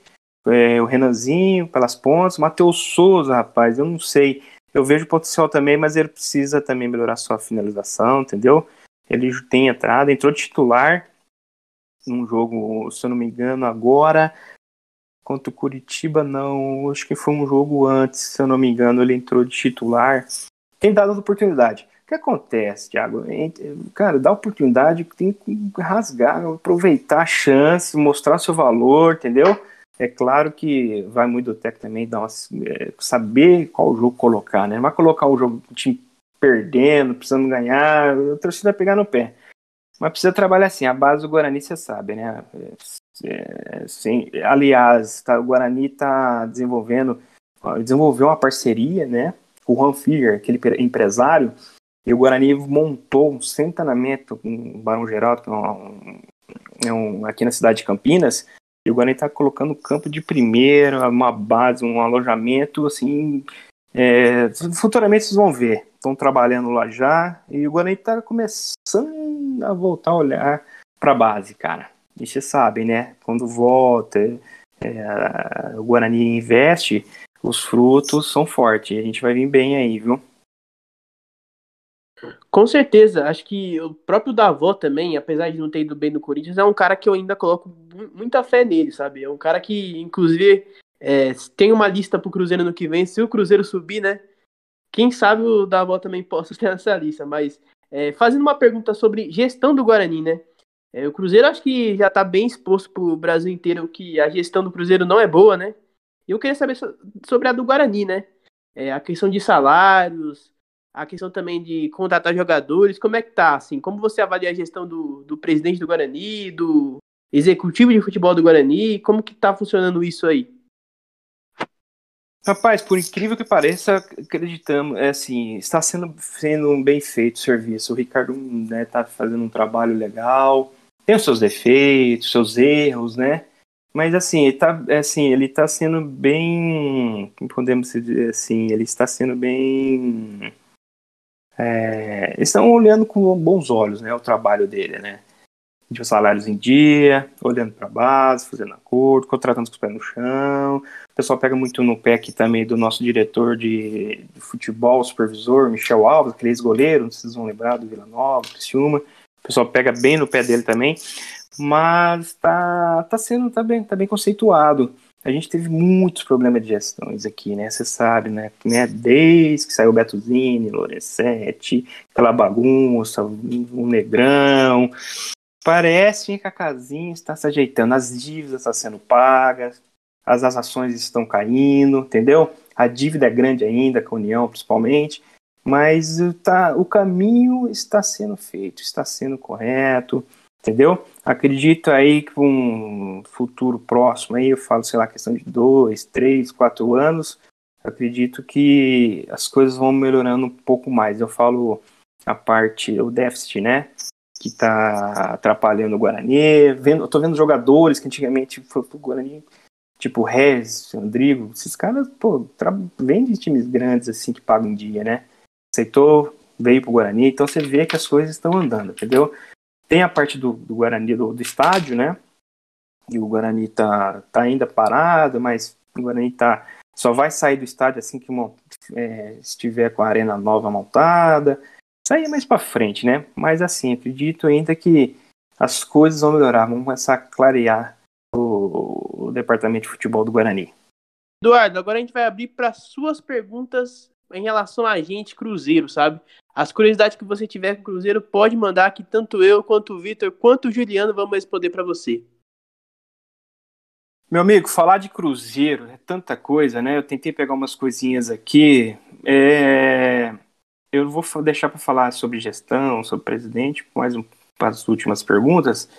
S2: É, o Renanzinho pelas pontas, Matheus Souza, rapaz, eu não sei. Eu vejo potencial também, mas ele precisa também melhorar sua finalização, entendeu? Ele tem entrada, entrou titular num jogo, se eu não me engano, agora contra o Curitiba, não, acho que foi um jogo antes, se eu não me engano, ele entrou de titular. Tem dado oportunidade. O que acontece, Thiago? Cara, dá oportunidade, tem que rasgar, aproveitar a chance, mostrar seu valor, entendeu? É claro que vai muito do técnico também dar uma, é, saber qual jogo colocar, né? Não vai colocar o jogo o time perdendo, precisando ganhar, a torcida pegar no pé. Mas precisa trabalhar assim, a base do Guarani você sabe, né? É, sim, aliás, tá, o Guarani está desenvolvendo, desenvolveu uma parceria, né? Com o Juan Figuer, aquele empresário, e o Guarani montou um centenamento com o Barão Geraldo, que é um, é um, aqui na cidade de Campinas, e o Guarani está colocando campo de primeira, uma base, um alojamento, assim. É, futuramente vocês vão ver. Estão trabalhando lá já. E o Guarani está começando a voltar a olhar para a base, cara. E vocês sabem, né? Quando volta, é, o Guarani investe, os frutos são fortes. A gente vai vir bem aí, viu?
S1: Com certeza, acho que o próprio Davó também, apesar de não ter ido bem no Corinthians, é um cara que eu ainda coloco muita fé nele, sabe? É um cara que, inclusive, é, tem uma lista pro Cruzeiro no que vem. Se o Cruzeiro subir, né? Quem sabe o Davó também possa ter essa lista. Mas é, fazendo uma pergunta sobre gestão do Guarani, né? É, o Cruzeiro acho que já tá bem exposto pro Brasil inteiro que a gestão do Cruzeiro não é boa, né? E eu queria saber sobre a do Guarani, né? É, a questão de salários, a questão também de contratar jogadores, como é que tá, assim, como você avalia a gestão do, do presidente do Guarani, do executivo de futebol do Guarani, como que tá funcionando isso aí?
S2: Rapaz, por incrível que pareça, acreditamos, é assim, está sendo, sendo bem feito o serviço. O Ricardo né, tá fazendo um trabalho legal, tem os seus defeitos, seus erros, né? Mas assim, ele tá, é assim, ele tá sendo bem, podemos dizer assim, ele está sendo bem é, estão olhando com bons olhos né, o trabalho dele, né? De salários em dia, olhando para a base, fazendo acordo, contratando com os pés no chão. O pessoal pega muito no pé aqui também do nosso diretor de, de futebol, supervisor, Michel Alves, aquele ex-goleiro, vocês vão lembrar, do Vila Nova, Criciúma. O pessoal pega bem no pé dele também, mas tá, tá sendo tá bem, tá bem conceituado a gente teve muitos problemas de gestões aqui, né? Você sabe, né? né? Desde que saiu o Betuzini, Lorenzetti, aquela bagunça, o Negrão. Parece que a casinha está se ajeitando, as dívidas estão sendo pagas, as ações estão caindo, entendeu? A dívida é grande ainda, com a União principalmente, mas tá, o caminho está sendo feito, está sendo correto entendeu? Acredito aí que um futuro próximo aí, eu falo, sei lá, questão de dois, três, quatro anos, acredito que as coisas vão melhorando um pouco mais. Eu falo a parte, o déficit, né? Que tá atrapalhando o Guarani. Vendo, tô vendo jogadores que antigamente foi pro Guarani, tipo Rez, Rodrigo, esses caras, pô, vêm de times grandes assim que pagam dia, né? Aceitou, veio pro Guarani, então você vê que as coisas estão andando, entendeu? Tem a parte do, do Guarani do, do, estádio, né? E o Guarani tá, tá ainda parado, mas o Guarani tá, só vai sair do estádio assim que é, estiver com a arena nova montada. Sair mais para frente, né? Mas assim, acredito ainda que as coisas vão melhorar, vão começar a clarear o, o departamento de futebol do Guarani.
S1: Eduardo, agora a gente vai abrir para suas perguntas em relação a gente, Cruzeiro, sabe? As curiosidades que você tiver com o Cruzeiro, pode mandar que tanto eu, quanto o Vitor, quanto o Juliano vamos responder para você.
S2: Meu amigo, falar de Cruzeiro é tanta coisa, né? Eu tentei pegar umas coisinhas aqui. É... Eu vou deixar para falar sobre gestão, sobre presidente, mais um, para as últimas perguntas.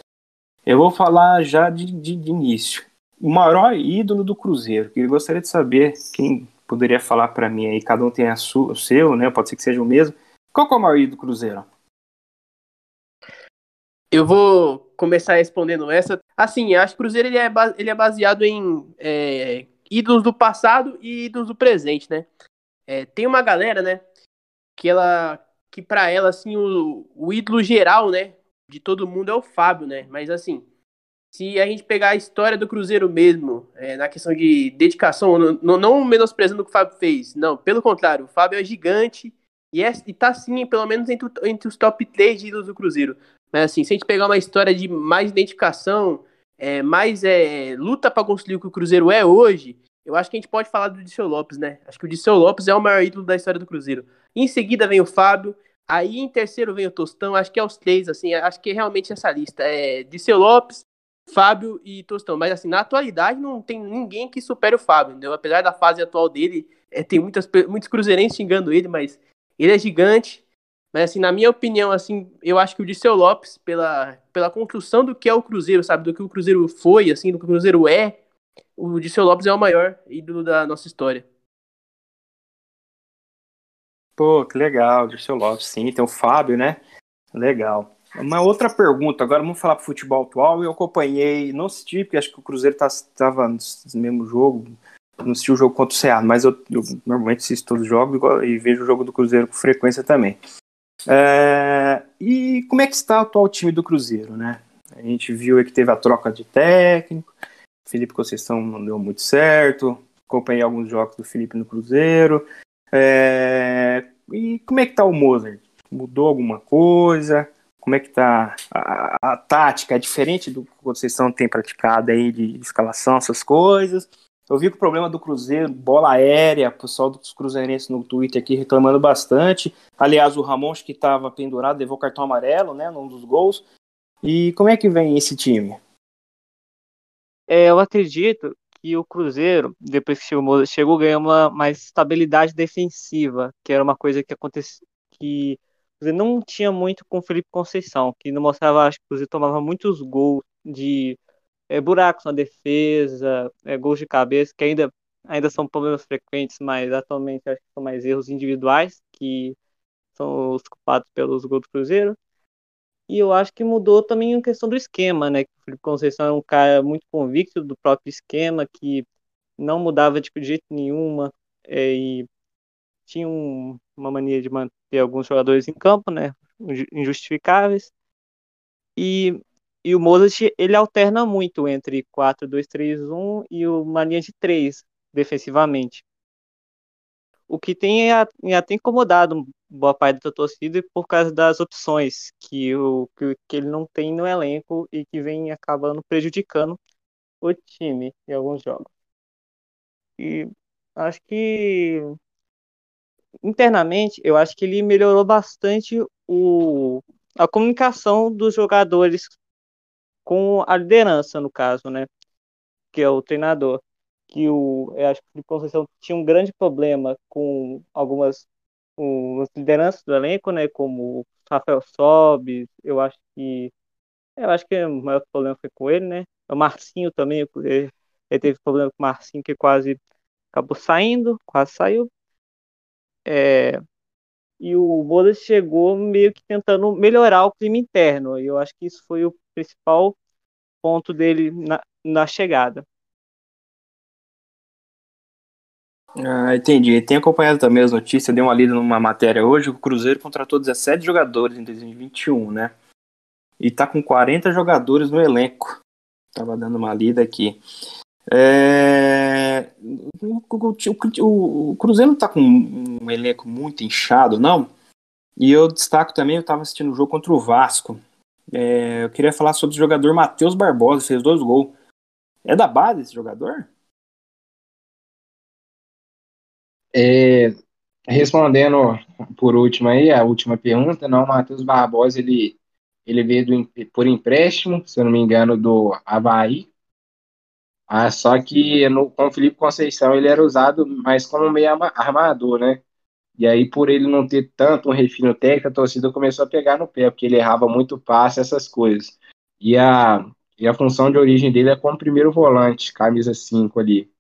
S2: Eu vou falar já de, de, de início. O maior ídolo do Cruzeiro, que eu gostaria de saber quem poderia falar para mim aí, cada um tem a sua, o seu, né? Pode ser que seja o mesmo. Qual é o maior ídolo do Cruzeiro?
S1: Eu vou começar respondendo essa. Assim, acho que o Cruzeiro ele é, ele é baseado em é, ídolos do passado e ídolos do presente, né? É, tem uma galera, né? Que ela, que para ela assim o, o ídolo geral, né? de todo mundo é o Fábio, né? Mas assim, se a gente pegar a história do Cruzeiro mesmo, é, na questão de dedicação, não, não, menosprezando o que o Fábio fez, não, pelo contrário, o Fábio é gigante e, é, tá sim, pelo menos entre, entre os top 3 de ídolos do Cruzeiro. Mas assim, se a gente pegar uma história de mais identificação, é, mais é, luta para construir o que o Cruzeiro é hoje, eu acho que a gente pode falar do Disseu Lopes, né? Acho que o Disseu Lopes é o maior ídolo da história do Cruzeiro. Em seguida vem o Fábio, aí em terceiro vem o Tostão, acho que é os três, assim, acho que é realmente essa lista. É Disseu Lopes, Fábio e Tostão. Mas assim, na atualidade não tem ninguém que supere o Fábio, entendeu? Apesar da fase atual dele, é, tem muitas, muitos cruzeirenses xingando ele, mas ele é gigante. Mas assim, na minha opinião, assim, eu acho que o Disseu Lopes, pela, pela construção do que é o Cruzeiro, sabe? Do que o Cruzeiro foi, assim, do que o Cruzeiro é, o Disseu Lopes é o maior ídolo da nossa história.
S2: Pô, que legal, Disseu Lopes, sim. Tem o Fábio, né? Legal. Uma outra pergunta, agora vamos falar para futebol atual. Eu acompanhei, não assisti, porque acho que o Cruzeiro estava tá, no mesmo jogo, não assisti o jogo contra o Ceará, mas eu, eu normalmente assisto todos os jogos e, e vejo o jogo do Cruzeiro com frequência também. É, e como é que está o atual time do Cruzeiro, né? A gente viu que teve a troca de técnico, Felipe Conceição não deu muito certo, acompanhei alguns jogos do Felipe no Cruzeiro. É, e como é que está o Mozart? Mudou alguma coisa? Como é que tá a, a, tática? É diferente do que vocês têm praticado aí de escalação, essas coisas? Eu vi que o problema do Cruzeiro, bola aérea, o pessoal dos cruzeirenses no Twitter aqui reclamando bastante. Aliás, o Ramon, que estava pendurado, levou cartão amarelo, né, num dos gols. E como é que vem esse time?
S3: É, eu acredito que o Cruzeiro, depois que chegou, chegou ganhou uma mais estabilidade defensiva, que era uma coisa que acontecia que não tinha muito com o Felipe Conceição, que não mostrava, acho que o Cruzeiro tomava muitos gols de é, buracos na defesa, é, gols de cabeça, que ainda, ainda são problemas frequentes, mas atualmente acho que são mais erros individuais, que são os culpados pelos gols do Cruzeiro. E eu acho que mudou também a questão do esquema, né? O Felipe Conceição é um cara muito convicto do próprio esquema, que não mudava tipo, de jeito nenhuma, é, e tinha um, uma mania de manter alguns jogadores em campo, né, injustificáveis. E, e o Mozart, ele alterna muito entre 4-2-3-1 e uma linha de 3 defensivamente. O que tem até incomodado boa parte da torcida por causa das opções que, o, que, que ele não tem no elenco e que vem acabando prejudicando o time em alguns jogos. E acho que internamente, eu acho que ele melhorou bastante o, a comunicação dos jogadores com a liderança, no caso, né? Que é o treinador. Que o, eu acho que o Conceição tinha um grande problema com algumas umas lideranças do elenco, né? Como Rafael Sobes, eu acho que eu acho que o maior problema foi com ele, né? O Marcinho também, ele, ele teve problema com o Marcinho que quase acabou saindo, quase saiu. É, e o Bodas chegou meio que tentando melhorar o clima interno. E eu acho que isso foi o principal ponto dele na, na chegada.
S2: Ah, entendi. Tem acompanhado também as notícias, dei uma lida numa matéria hoje, o Cruzeiro contratou 17 jogadores em 2021, né? E tá com 40 jogadores no elenco. Tava dando uma lida aqui. É... O, o, o, Cruzeiro não está com um elenco muito inchado, não. E eu destaco também, eu estava assistindo o um jogo contra o Vasco. É... eu queria falar sobre o jogador Matheus Barbosa, fez dois gols. É da base esse jogador?
S4: É, respondendo por último aí, a última pergunta, não, o Matheus Barbosa, ele, ele veio do, por empréstimo, se eu não me engano, do Havaí, ah, só que no, com o Felipe Conceição ele era usado mais como meio armador, né? E aí, por ele não ter tanto um refino técnico, a torcida começou a pegar no pé, porque ele errava muito passe, essas coisas. E a, e a função de origem dele é como primeiro volante, camisa 5 ali.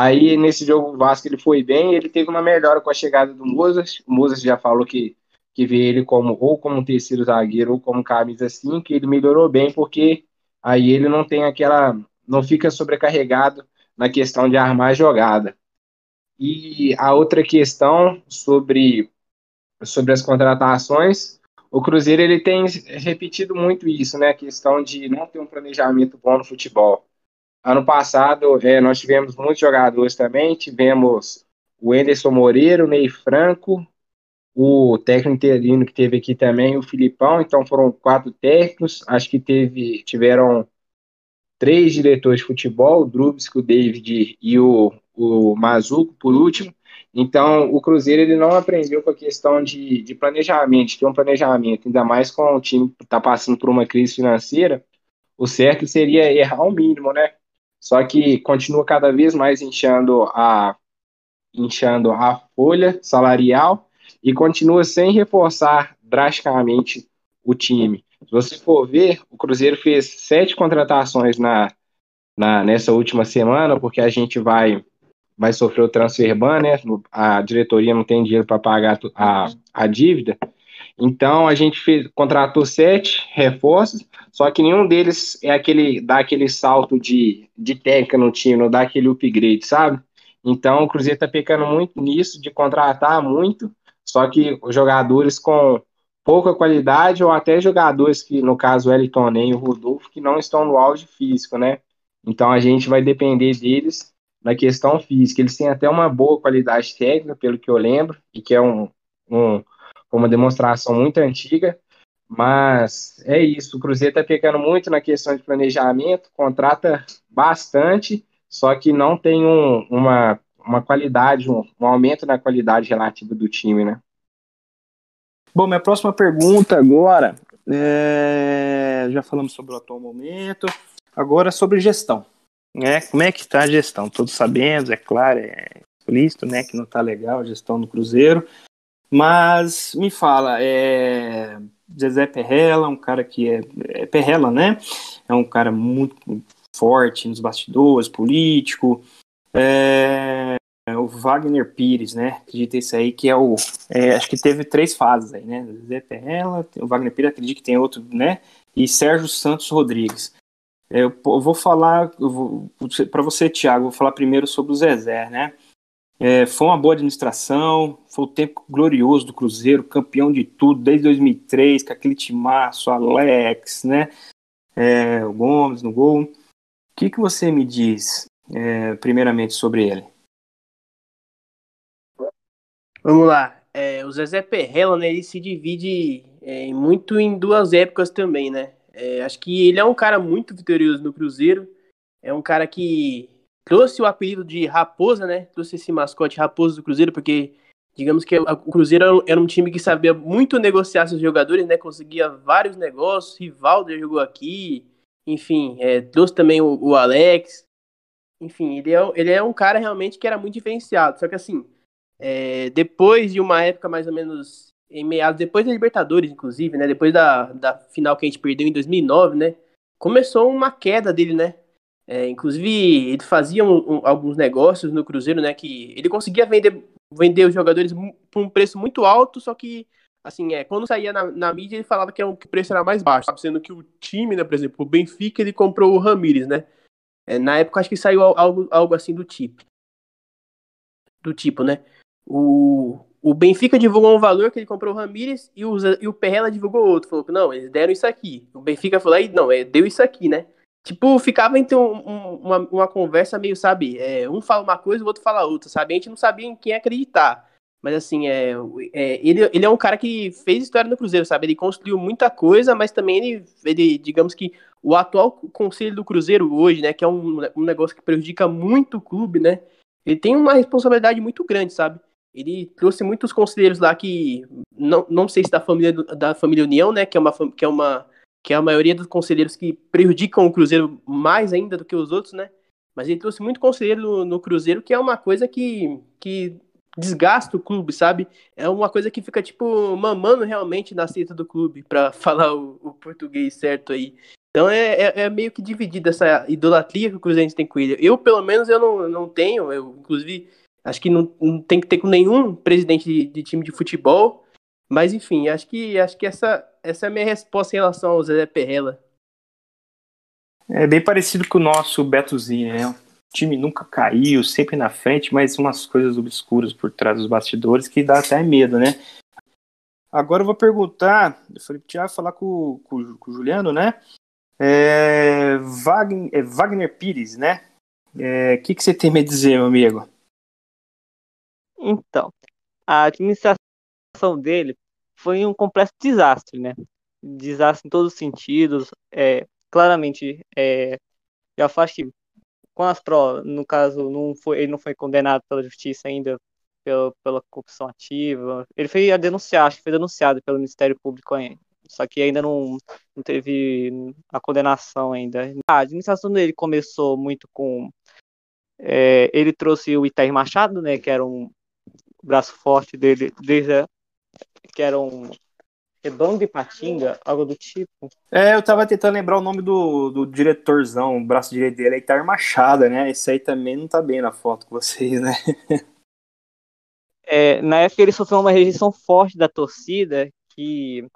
S4: Aí, nesse jogo, o Vasco ele foi bem, ele teve uma melhora com a chegada do Mozart. O Mozart já falou que, que vê ele como ou como terceiro zagueiro ou como camisa 5, ele melhorou bem, porque aí ele não tem aquela não fica sobrecarregado na questão de armar a jogada. E a outra questão sobre, sobre as contratações, o Cruzeiro ele tem repetido muito isso, né? A questão de não ter um planejamento bom no futebol. Ano passado, é, nós tivemos muitos jogadores também, tivemos o Enderson Moreira, o Ney Franco, o técnico interino que teve aqui também, o Filipão, então foram quatro técnicos, acho que teve, tiveram três diretores de futebol, o Drubsky, o David e o, o Mazuco, por último, então o Cruzeiro ele não aprendeu com a questão de, de planejamento, de ter um planejamento, ainda mais com o time que está passando por uma crise financeira, o certo seria errar o mínimo, né? Só que continua cada vez mais inchando a, inchando a folha salarial, e continua sem reforçar drasticamente o time. Se você for ver, o Cruzeiro fez sete contratações na, na, nessa última semana, porque a gente vai, vai sofrer o transfer ban, né? A diretoria não tem dinheiro para pagar a, a dívida. Então a gente fez, contratou sete reforços, só que nenhum deles é aquele dá aquele salto de, de técnica no time, não dá aquele upgrade, sabe? Então o Cruzeiro está pecando muito nisso, de contratar muito só que jogadores com pouca qualidade ou até jogadores que, no caso, o Elton e o Rodolfo, que não estão no auge físico, né? Então a gente vai depender deles na questão física. Eles têm até uma boa qualidade técnica, pelo que eu lembro, e que é um, um uma demonstração muito antiga, mas é isso. O Cruzeiro está pecando muito na questão de planejamento, contrata bastante, só que não tem um, uma uma qualidade, um, um aumento na qualidade relativa do time, né?
S2: Bom, minha próxima pergunta agora, é... já falamos sobre o atual momento, agora sobre gestão. Né? Como é que está a gestão? Todos sabemos, é claro, é explícito, né, que não está legal a gestão do Cruzeiro, mas me fala, é... Zezé Perrella, um cara que é, é Perrella, né? É um cara muito forte nos bastidores, político, é, o Wagner Pires, né? Acredita isso aí, que é o. É, acho que teve três fases aí, né? Zé Perrella, o Wagner Pires, acredito que tem outro, né? E Sérgio Santos Rodrigues. Eu, eu vou falar, para você, Thiago, vou falar primeiro sobre o Zezé, né? É, foi uma boa administração, foi o tempo glorioso do Cruzeiro, campeão de tudo, desde 2003, com aquele timaço, Alex, né? É, o Gomes no gol. O que, que você me diz é, primeiramente sobre ele?
S1: Vamos lá. É, o Zezé Perrella, né, ele se divide é, muito em duas épocas também, né? É, acho que ele é um cara muito vitorioso no Cruzeiro. É um cara que trouxe o apelido de Raposa, né? Trouxe esse mascote Raposa do Cruzeiro, porque digamos que o Cruzeiro era um time que sabia muito negociar seus jogadores, né? Conseguia vários negócios. Rivaldo jogou aqui, enfim, é, trouxe também o, o Alex. Enfim, ele é, ele é um cara realmente que era muito diferenciado. Só que assim, é, depois de uma época mais ou menos em meados, depois da Libertadores, inclusive, né? Depois da, da final que a gente perdeu em 2009, né? Começou uma queda dele, né? É, inclusive, ele fazia um, um, alguns negócios no Cruzeiro, né? Que ele conseguia vender, vender os jogadores por um preço muito alto, só que, assim, é, quando saía na, na mídia, ele falava que, um, que, o preço era mais baixo, sendo que o time, né, por exemplo, o Benfica, ele comprou o Ramires, né? É, na época acho que saiu algo, algo assim do tipo. Do tipo, né? O, o Benfica divulgou um valor que ele comprou o Ramires e o, e o Perrella divulgou outro. Falou que não, eles deram isso aqui. O Benfica falou aí, não, é, deu isso aqui, né? Tipo, ficava entre um, um, uma, uma conversa meio, sabe? É, um fala uma coisa, o outro fala outra, sabe? A gente não sabia em quem acreditar. Mas assim, é, é, ele, ele é um cara que fez história no Cruzeiro, sabe? Ele construiu muita coisa, mas também ele, ele digamos que o atual conselho do Cruzeiro hoje, né, que é um, um negócio que prejudica muito o clube, né? Ele tem uma responsabilidade muito grande, sabe? Ele trouxe muitos conselheiros lá que não, não sei se da família da família União, né, que é uma que é uma que é a maioria dos conselheiros que prejudicam o Cruzeiro mais ainda do que os outros, né? Mas ele trouxe muito conselheiro no, no Cruzeiro, que é uma coisa que, que desgasta o clube, sabe? É uma coisa que fica, tipo, mamando realmente na cita do clube, para falar o, o, português certo aí. Então é, é, é, meio que dividida essa idolatria que o Cruzeiro tem com ele. Eu, pelo menos, eu não, não tenho, eu, inclusive, acho que não, não tem que ter com nenhum presidente de, de, time de futebol, mas enfim, acho que, acho que essa, essa é a minha resposta em relação ao Zé Perrella.
S2: É bem parecido com o nosso Betozinho, né? time nunca caiu, sempre na frente, mas umas coisas obscuras por trás dos bastidores que dá até medo, né? Agora eu vou perguntar, eu falei que ia falar com, com, com, o Juliano, né? É, Wagner, é Wagner Pires, né? O é, que, que você tem a me dizer, meu amigo?
S3: Então, a administração dele foi um completo desastre, né? Desastre em todos os sentidos. É, claramente, é, já faz que com as provas, no caso, não foi, ele não foi condenado pela justiça ainda pela, pela corrupção ativa. Ele foi a denunciar, acho que foi denunciado pelo Ministério Público ainda. Só que ainda não, não teve a condenação ainda. A administração dele começou muito com. É, ele trouxe o Itair Machado, né, que era um braço forte dele, desde que era um redondo de Patinga, algo do tipo.
S2: É, eu tava tentando lembrar o nome do, do diretorzão, o braço direito dele é Itar Machado, né? Esse aí também não tá bem na foto com vocês, né?
S3: É, na época ele sofreu uma rejeição forte da torcida, que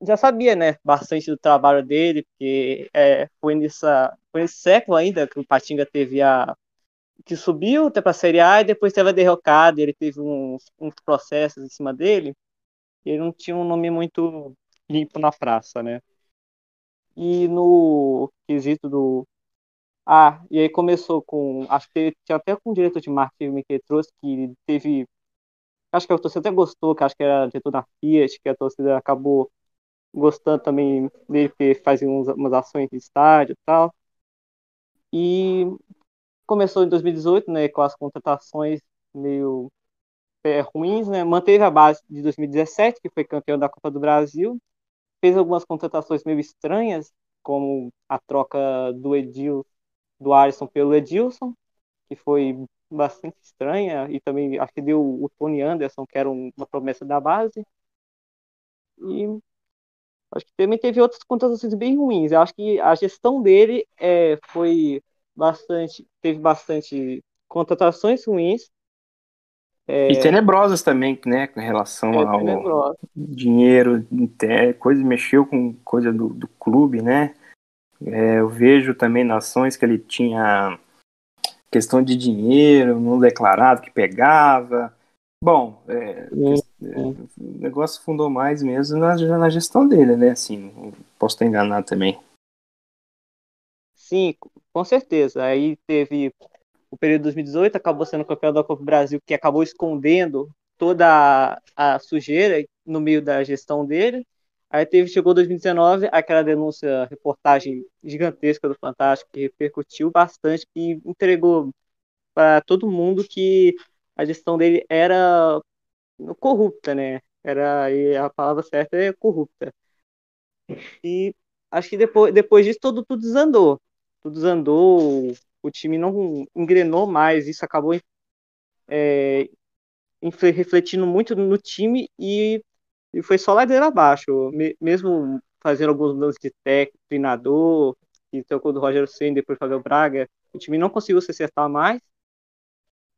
S3: já sabia, né, bastante do trabalho dele, porque é, foi, nessa, foi nesse século ainda que o Patinga teve a que subiu até para a Série A e depois teve a derrocada, ele teve uns, uns processos em cima dele, ele não tinha um nome muito limpo na praça, né? E no quesito do. Ah, e aí começou com. Acho que tinha até com o diretor de marketing que ele trouxe, que teve. Acho que a torcida até gostou, que acho que era diretor da Fiat, que a torcida acabou gostando também dele, porque fazia uns, umas ações de estádio e tal. E começou em 2018, né, com as contratações meio é, ruins, né? Manteve a base de 2017, que foi campeão da Copa do Brasil. Fez algumas contratações meio estranhas, como a troca do Edil, do Alisson pelo Edilson, que foi bastante estranha, e também acho que deu o Tony Anderson, que era uma promessa da base. E acho que também teve outras contratações bem ruins. Eu acho que a gestão dele é, foi bastante, teve bastante contratações ruins,
S2: é... E tenebrosas também, né, com relação é, ao tenebrosa. dinheiro, coisa mexeu com coisa do, do clube, né? É, eu vejo também nações que ele tinha questão de dinheiro não declarado que pegava. Bom, é, o negócio fundou mais mesmo na, na gestão dele, né? Assim, posso estar enganado também.
S3: Sim, com certeza. Aí teve o período de 2018, acabou sendo campeão da Copa do Brasil, que acabou escondendo toda a, a sujeira no meio da gestão dele. Aí teve, chegou 2019, aquela denúncia, reportagem gigantesca do Fantástico, que repercutiu bastante e entregou para todo mundo que a gestão dele era corrupta, né? Era, e a palavra certa é corrupta. E acho que depois, depois disso tudo, tudo desandou. Tudo desandou, o time não engrenou mais, isso acabou é, refletindo muito no time e, e foi só ladeira abaixo, mesmo fazendo alguns mudanças de técnico, treinador, que trocou do Roger Senna depois Fábio Braga, o time não conseguiu se acertar mais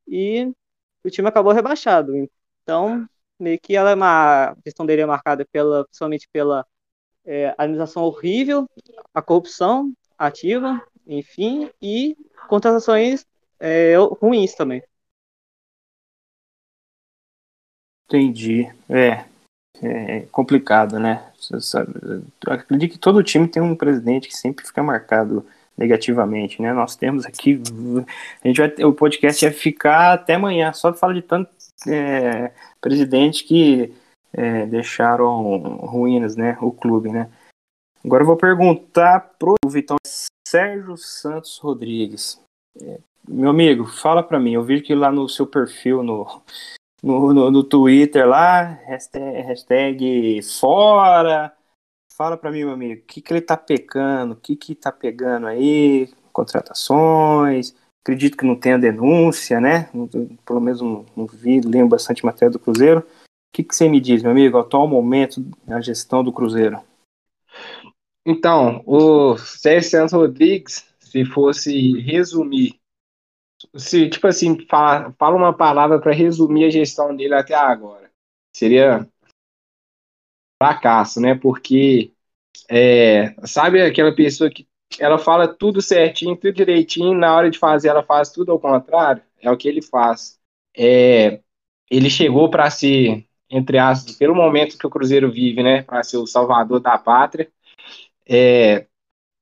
S3: e o time acabou rebaixado. Então, meio que ela é uma questão dele é marcada pela, principalmente pela é, administração horrível, a corrupção ativa, enfim, e contratações é, ruins também.
S2: Entendi. É, é complicado, né? Eu acredito que todo time tem um presidente que sempre fica marcado negativamente, né? Nós temos aqui, a gente vai, o podcast vai ficar até amanhã, só fala de tanto é, presidente que é, deixaram ruínas, né? O clube, né? Agora eu vou perguntar pro Vitão Sérgio Santos Rodrigues. É, meu amigo, fala para mim. Eu vi que lá no seu perfil no, no, no, no Twitter lá, hashtag, hashtag fora. Fala para mim, meu amigo, o que, que ele tá pecando? O que, que tá pegando aí? Contratações? Acredito que não tenha denúncia, né? Pelo menos não, não vi, lembro bastante matéria do Cruzeiro. O que, que você me diz, meu amigo, atual momento da gestão do Cruzeiro?
S4: Então, o Sérgio Santos Rodrigues se fosse resumir, se, tipo assim, fala, fala uma palavra para resumir a gestão dele até agora, seria fracasso, né? Porque, é, sabe aquela pessoa que ela fala tudo certinho, tudo direitinho, na hora de fazer ela faz tudo ao contrário? É o que ele faz. É, ele chegou para ser entre aspas, pelo momento que o Cruzeiro vive, né, para ser o salvador da pátria. É,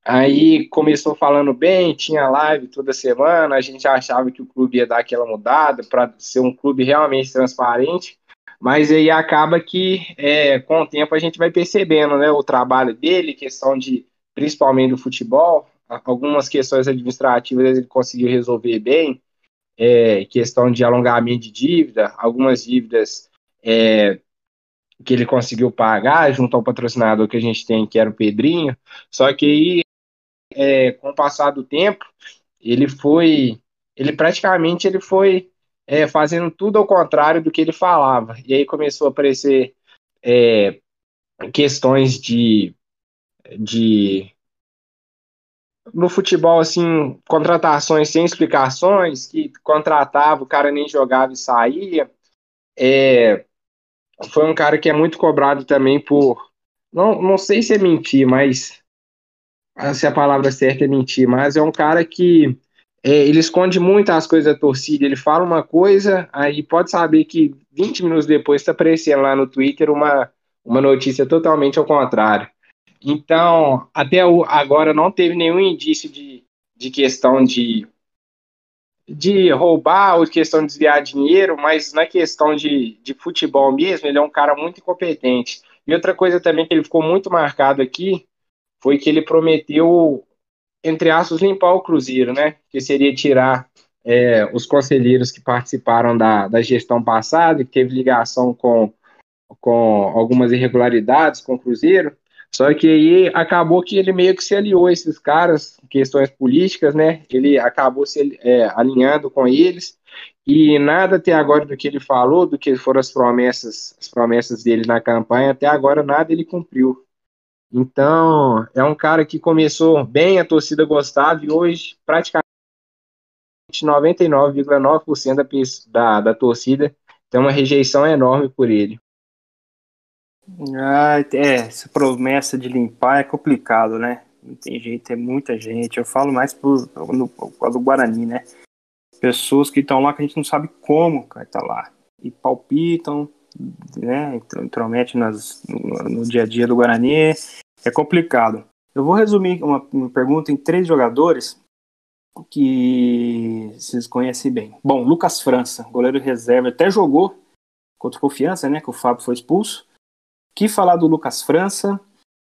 S4: aí começou falando bem, tinha live toda semana, a gente achava que o clube ia dar aquela mudada para ser um clube realmente transparente, mas aí acaba que é, com o tempo a gente vai percebendo né, o trabalho dele, questão de principalmente do futebol, algumas questões administrativas ele conseguiu resolver bem, é, questão de alongamento de dívida, algumas dívidas é, que ele conseguiu pagar junto ao patrocinador que a gente tem, que era o Pedrinho, só que aí, é, com o passar do tempo, ele foi, ele praticamente ele foi é, fazendo tudo ao contrário do que ele falava, e aí começou a aparecer é, questões de, de no futebol, assim, contratações sem explicações, que contratava, o cara nem jogava e saía. É, foi um cara que é muito cobrado também por. Não, não sei se é mentir, mas. Se a palavra certa é mentir, mas é um cara que é, ele esconde muito as coisas da torcida. Ele fala uma coisa, aí pode saber que 20 minutos depois está aparecendo lá no Twitter uma, uma notícia totalmente ao contrário. Então, até agora não teve nenhum indício de, de questão de, de roubar ou questão de desviar dinheiro, mas na questão de, de futebol mesmo, ele é um cara muito incompetente. E outra coisa também que ele ficou muito marcado aqui foi que ele prometeu, entre aspas, limpar o Cruzeiro, né? Que seria tirar é, os conselheiros que participaram da, da gestão passada, que teve ligação com, com algumas irregularidades com o Cruzeiro. Só que aí acabou que ele meio que se aliou a esses caras, questões políticas, né? Ele acabou se é, alinhando com eles e nada até agora do que ele falou, do que foram as promessas, as promessas dele na campanha, até agora nada ele cumpriu. Então, é um cara que começou bem, a torcida gostava e hoje praticamente 99,9% da, da, da torcida tem uma rejeição enorme por ele.
S2: Ah, é, essa promessa de limpar é complicado, né? Não tem jeito, é muita gente. Eu falo mais por, no, do Guarani, né? Pessoas que estão lá que a gente não sabe como cara, tá lá. E palpitam, né? Intromete nas, no, no dia a dia do Guarani. É complicado. Eu vou resumir uma, uma pergunta em três jogadores que vocês conhecem bem. Bom, Lucas França, goleiro reserva, até jogou contra Confiança, né? Que o Fábio foi expulso que falar do Lucas França?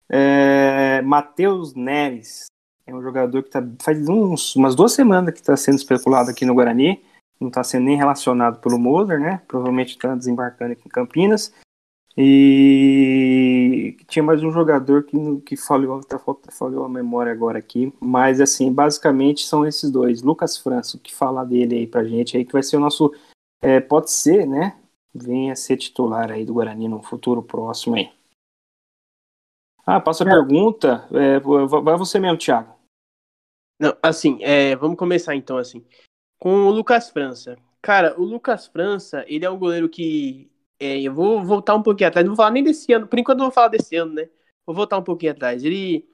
S2: É, Matheus Neres é um jogador que tá, faz uns, umas duas semanas que está sendo especulado aqui no Guarani. Não está sendo nem relacionado pelo Moser, né? Provavelmente está desembarcando aqui em Campinas. E tinha mais um jogador que, que falhou, tá, falhou a memória agora aqui. Mas, assim, basicamente são esses dois. Lucas França, o que falar dele aí pra gente aí, que vai ser o nosso. É, pode ser, né? Venha ser titular aí do Guarani no futuro próximo aí. Ah, passa a é. pergunta. É, vai você mesmo, Thiago.
S1: Não, assim, é, vamos começar então assim. Com o Lucas França. Cara, o Lucas França, ele é um goleiro que. É, eu vou voltar um pouquinho atrás, não vou falar nem desse ano, por enquanto eu vou falar desse ano, né? Vou voltar um pouquinho atrás. Ele,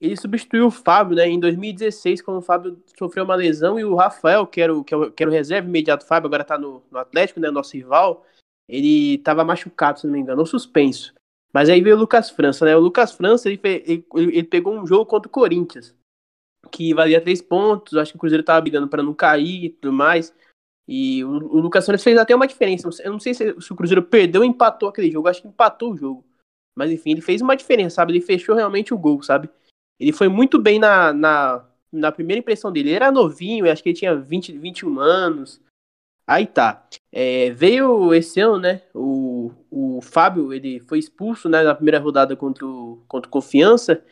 S1: ele substituiu o Fábio, né, em 2016, quando o Fábio sofreu uma lesão e o Rafael, que era o, que era o reserva imediato do Fábio, agora tá no, no Atlético, né, nosso rival, ele estava machucado, se não me engano, ou suspenso. Mas aí veio o Lucas França, né? O Lucas França, ele, ele, ele pegou um jogo contra o Corinthians, que valia três pontos, acho que o Cruzeiro estava brigando para não cair e tudo mais. E o, o, Lucas França fez até uma diferença. Eu não sei se, se, o Cruzeiro perdeu ou empatou aquele jogo, acho que empatou o jogo. Mas enfim, ele fez uma diferença, sabe? Ele fechou realmente o gol, sabe? Ele foi muito bem na, na, na primeira impressão dele. Ele era novinho, acho que ele tinha 20, 21 anos. Aí tá. É, veio esse ano, né? O, o Fábio ele foi expulso né, na primeira rodada contra o, contra o Confiança.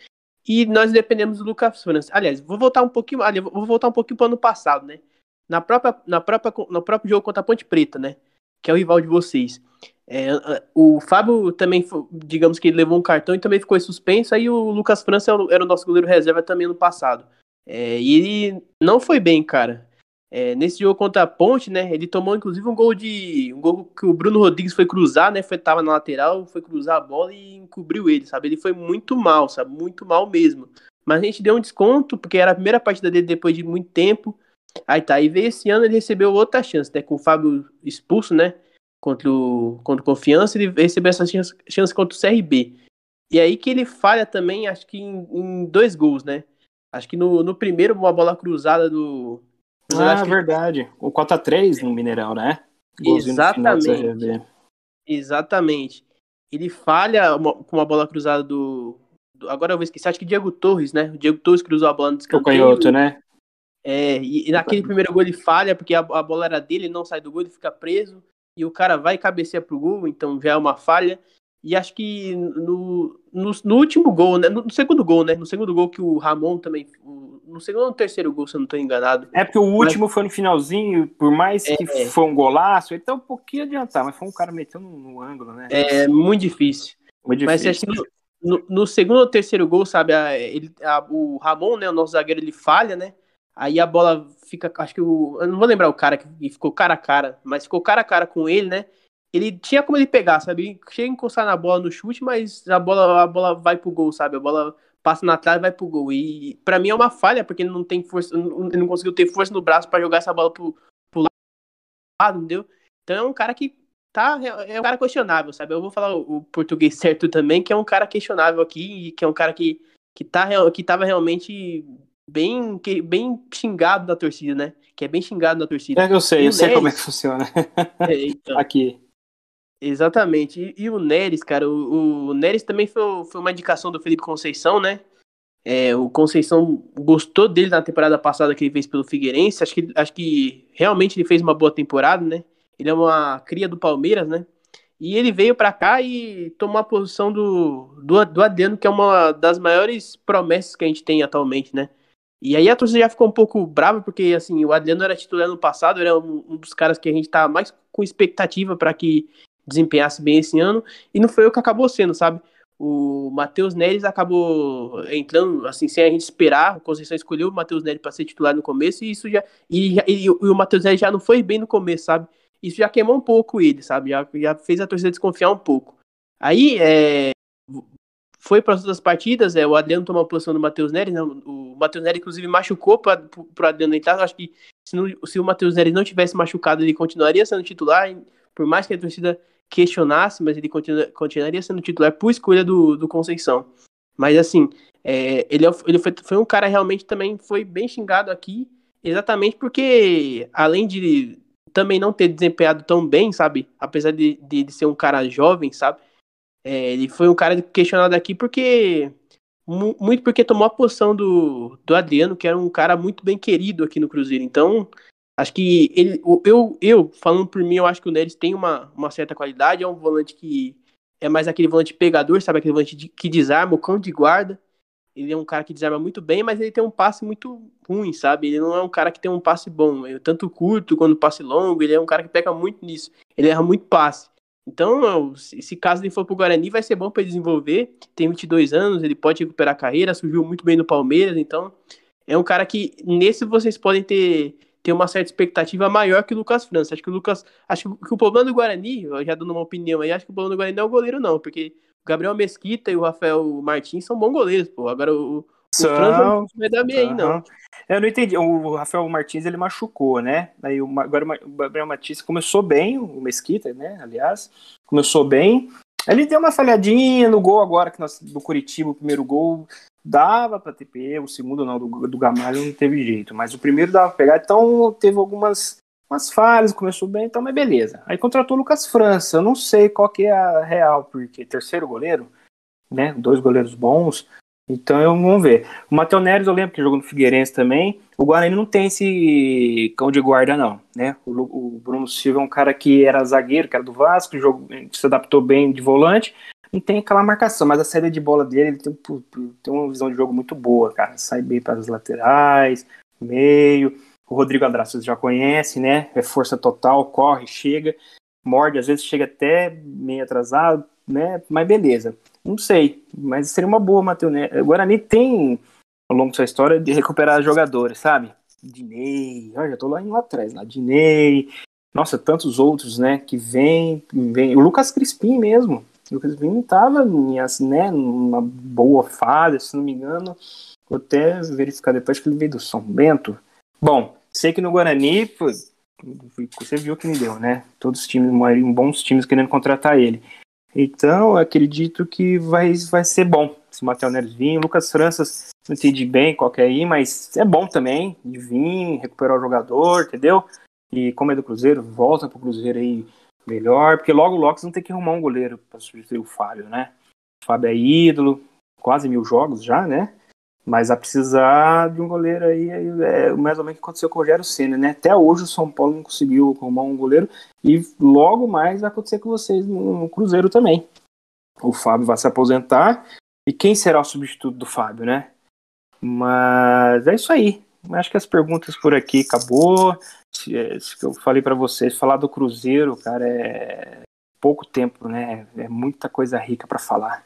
S1: E nós dependemos do Lucas França. Aliás, vou voltar um pouquinho. Aliás, vou voltar um pouquinho para o ano passado, né? Na própria, na própria, no próprio jogo contra a Ponte Preta, né? Que é o rival de vocês. É, o Fábio também, digamos que ele levou um cartão e também ficou suspenso. Aí o Lucas França era o nosso goleiro reserva também no passado. É, e ele não foi bem, cara. É, nesse jogo contra a Ponte, né? Ele tomou inclusive um gol de. um gol que o Bruno Rodrigues foi cruzar, né? Foi, tava na lateral, foi cruzar a bola e encobriu ele, sabe? Ele foi muito mal, sabe? Muito mal mesmo. Mas a gente deu um desconto, porque era a primeira partida dele depois de muito tempo. Aí tá, e veio esse ano ele recebeu outra chance, né? Com o Fábio expulso, né? contra o, contra o Confiança, ele recebeu essa chance, chance contra o CRB. E aí que ele falha também, acho que em, em dois gols, né? Acho que no, no primeiro, uma bola cruzada do.
S2: Ah, verdade. O 4x3 no Mineirão, né?
S1: Golzinho Exatamente. Exatamente. Ele falha uma, com uma bola cruzada do, do, Agora eu vou esquecer, acho que Diego Torres, né? O Diego Torres cruzou a bola no
S2: escanteio. O canhoto, né?
S1: É, e, e naquele primeiro gol ele falha, porque a, a bola era dele, ele não sai do gol, ele fica preso. E o cara vai cabecear pro gol, então já é uma falha. E acho que no, no, no, último gol, né? No, segundo gol, né? No segundo gol que o Ramon também. No segundo ou terceiro gol, se eu não estou enganado.
S2: É porque o último mas, foi no finalzinho, por mais que é, foi um golaço, ele tá um pouquinho adiantado, mas foi um cara metendo no, ângulo, né?
S1: É muito difícil. Muito difícil. Mas que no, no, segundo ou terceiro gol, sabe, a, ele, a, o Ramon, né? O nosso zagueiro, ele falha, né? Aí a bola fica. Acho que o. Eu não vou lembrar o cara que ficou cara a cara, mas ficou cara a cara com ele, né? ele tinha como ele pegar, sabe? Chega a encostar na bola no chute, mas a bola, a bola vai pro gol, sabe? A bola passa na trave e vai pro gol. E para mim é uma falha, porque ele não tem força, ele não conseguiu ter força no braço para jogar essa bola pro, pro lado, entendeu? Então é um cara que tá é um cara questionável, sabe? Eu vou falar o, português certo também, que é um cara questionável aqui e que é um cara que que tá que tava realmente bem que, bem xingado da torcida, né? Que é bem xingado da torcida.
S2: É eu sei, eu sei Neres, como é que funciona.
S1: É, então.
S2: aqui.
S1: Exatamente. E, e, o Neres, cara, o, o Neres também foi, foi uma indicação do Felipe Conceição, né? É, o Conceição gostou dele na temporada passada que ele fez pelo Figueirense. Acho que, acho que realmente ele fez uma boa temporada, né? Ele é uma cria do Palmeiras, né? E ele veio para cá e tomou a posição do, do, do Adriano, que é uma das maiores promessas que a gente tem atualmente, né? E aí a torcida já ficou um pouco brava, porque assim, o Adriano era titular no passado, era um, um dos caras que a gente tá mais com expectativa para que desempenhasse bem esse ano, e não foi o que acabou sendo, sabe? O Matheus Neres acabou entrando, assim, sem a gente esperar. O Conceição escolheu o Matheus Neres para ser titular no começo, e isso já. E, e, e o Matheus Neres já não foi bem no começo, sabe? Isso já queimou um pouco ele, sabe? Já, já fez a torcida desconfiar um pouco. Aí, é, foi para as outras partidas, é, o Adriano tomou a posição do Matheus Neres, né, o Matheus Neres inclusive machucou para o Adriano entrar, acho que se, não, se o Matheus Neres não tivesse machucado, ele continuaria sendo titular, por mais que a torcida questionasse, mas ele continua, continuaria sendo titular por escolha do, do Conceição. Mas assim, é, ele, é ele foi, foi um cara realmente também foi bem xingado aqui, exatamente porque além de também não ter desempenhado tão bem, sabe? Apesar de, de, de ser um cara jovem, sabe? É, ele foi um cara questionado aqui porque muito porque tomou a posição do, do Adriano, que era um cara muito bem querido aqui no Cruzeiro. Então, Acho que ele, eu, eu, falando por mim, eu acho que o Neres tem uma, uma certa qualidade. É um volante que é mais aquele volante pegador, sabe? Aquele volante de, que desarma, o cão de guarda. Ele é um cara que desarma muito bem, mas ele tem um passe muito ruim, sabe? Ele não é um cara que tem um passe bom, tanto curto quanto passe longo. Ele é um cara que peca muito nisso. Ele erra muito passe. Então, se caso ele for pro Guarani, vai ser bom para desenvolver. Tem 22 anos, ele pode recuperar a carreira, surgiu muito bem no Palmeiras. Então, é um cara que nesse vocês podem ter tem uma certa expectativa maior que o Lucas França. Acho que o Lucas. Acho que o problema do Guarani, já dando uma opinião aí, acho que o problema do Guarani não é o goleiro, não, porque o Gabriel Mesquita e o Rafael Martins são bons goleiros, pô. Agora o,
S2: o França não vai dar bem aí, não. Eu não entendi. O Rafael Martins ele machucou, né? Aí o, agora o Gabriel Martins começou bem, o Mesquita, né? Aliás, começou bem. Ele deu uma falhadinha no gol agora, que nós, do Curitiba, o primeiro gol dava para TP, o segundo não, do, do Gamalho não teve jeito, mas o primeiro dava pra pegar, então teve algumas umas falhas, começou bem, então, mas beleza. Aí contratou o Lucas França, eu não sei qual que é a real, porque terceiro goleiro, né, dois goleiros bons, então eu, vamos ver. O Matheus Neres eu lembro que jogou no Figueirense também, o Guarani não tem esse cão de guarda não, né, o, o Bruno Silva é um cara que era zagueiro, que era do Vasco, jogo, se adaptou bem de volante, não tem aquela marcação, mas a saída de bola dele, ele tem, tem uma visão de jogo muito boa, cara. Sai bem para as laterais, meio. O Rodrigo Andrade vocês já conhecem, né? É força total, corre, chega, morde, às vezes chega até meio atrasado, né? Mas beleza. Não sei, mas seria uma boa, Matheus. Né? O Guarani tem, ao longo da sua história, de recuperar jogadores, sabe? Dinei, olha, já tô lá, lá atrás, lá. Dinei, nossa, tantos outros, né? Que vem, vem. O Lucas Crispim mesmo, o Lucas Vini estava né, numa boa fase, se não me engano. Vou até verificar depois que ele veio do São Bento. Bom, sei que no Guarani, Você viu que me deu, né? Todos os times, bons times querendo contratar ele. Então, acredito que vai, vai ser bom se o Matheus Neres vir. Lucas Franças, não entendi bem qual que é aí, mas é bom também de vir, recuperar o jogador, entendeu? E como é do Cruzeiro, volta pro Cruzeiro aí melhor, porque logo logo você não tem que arrumar um goleiro para substituir o Fábio, né? O Fábio é ídolo, quase mil jogos já, né? Mas a precisar de um goleiro aí, é mais ou menos o que aconteceu com o Rogério Senna, né? Até hoje o São Paulo não conseguiu arrumar um goleiro e logo mais vai acontecer com vocês no Cruzeiro também. O Fábio vai se aposentar e quem será o substituto do Fábio, né? Mas é isso aí. Acho que as perguntas por aqui acabou. Isso que eu falei para vocês, falar do Cruzeiro, cara, é pouco tempo, né? É muita coisa rica para falar.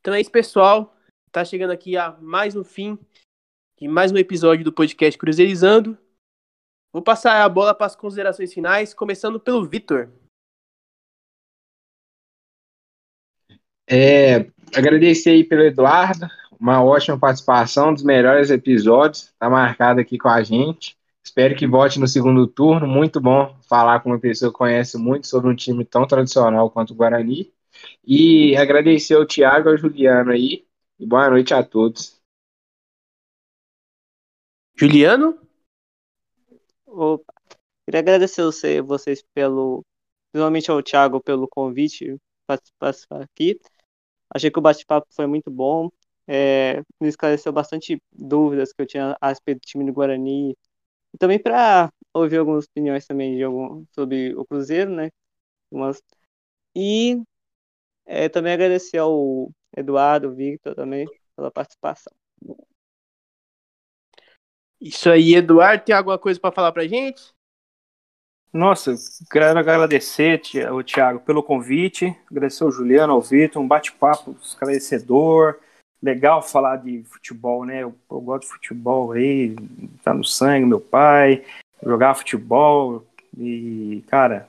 S1: Então é isso, pessoal. Tá chegando aqui a mais um fim de mais um episódio do podcast Cruzeirizando. Vou passar a bola para as considerações finais, começando pelo Vitor.
S4: É, agradecer aí pelo Eduardo, uma ótima participação, um dos melhores episódios, tá marcado aqui com a gente. Espero que volte no segundo turno. Muito bom falar com uma pessoa que conhece muito sobre um time tão tradicional quanto o Guarani. E agradecer ao Thiago e ao Juliano aí, e boa noite a todos.
S1: Juliano?
S3: Opa. Queria agradecer você, vocês pelo. Principalmente ao Thiago pelo convite para participar aqui. Achei que o bate-papo foi muito bom. É, me esclareceu bastante dúvidas que eu tinha a respeito do time do Guarani. E também para ouvir algumas opiniões também de algum, sobre o Cruzeiro, né? Umas, e é, também agradecer ao Eduardo, Victor também pela participação.
S1: Isso aí, Eduardo, tem alguma coisa para falar para gente?
S2: Nossa, quero agradecer o Thiago pelo convite, agradecer ao Juliano, ao Vitor, um bate-papo esclarecedor, legal falar de futebol, né? Eu, eu, gosto de futebol aí, tá no sangue, meu pai, jogar futebol e, cara,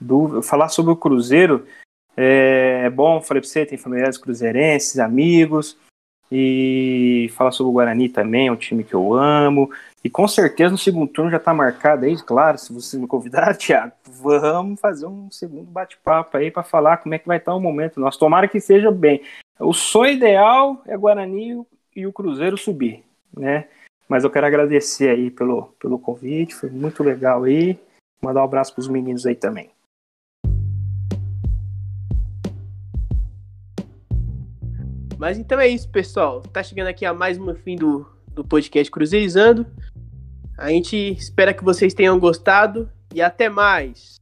S2: do, falar sobre o Cruzeiro é, é bom, falei pra você, tem familiares cruzeirenses, amigos, e falar sobre o Guarani também, é um time que eu amo. E com certeza no segundo turno já está marcado aí, claro, se você me convidar, Thiago, vamos fazer um segundo bate-papo aí para falar como é que vai estar o momento nosso. Tomara que seja bem. O sonho ideal é Guarani e o Cruzeiro subir, né? Mas eu quero agradecer aí pelo, pelo convite, foi muito legal aí. Mandar um abraço para os meninos aí também.
S1: Mas então é isso, pessoal. Tá chegando aqui a mais um fim do, do podcast Cruzeirizando. A gente espera que vocês tenham gostado e até mais.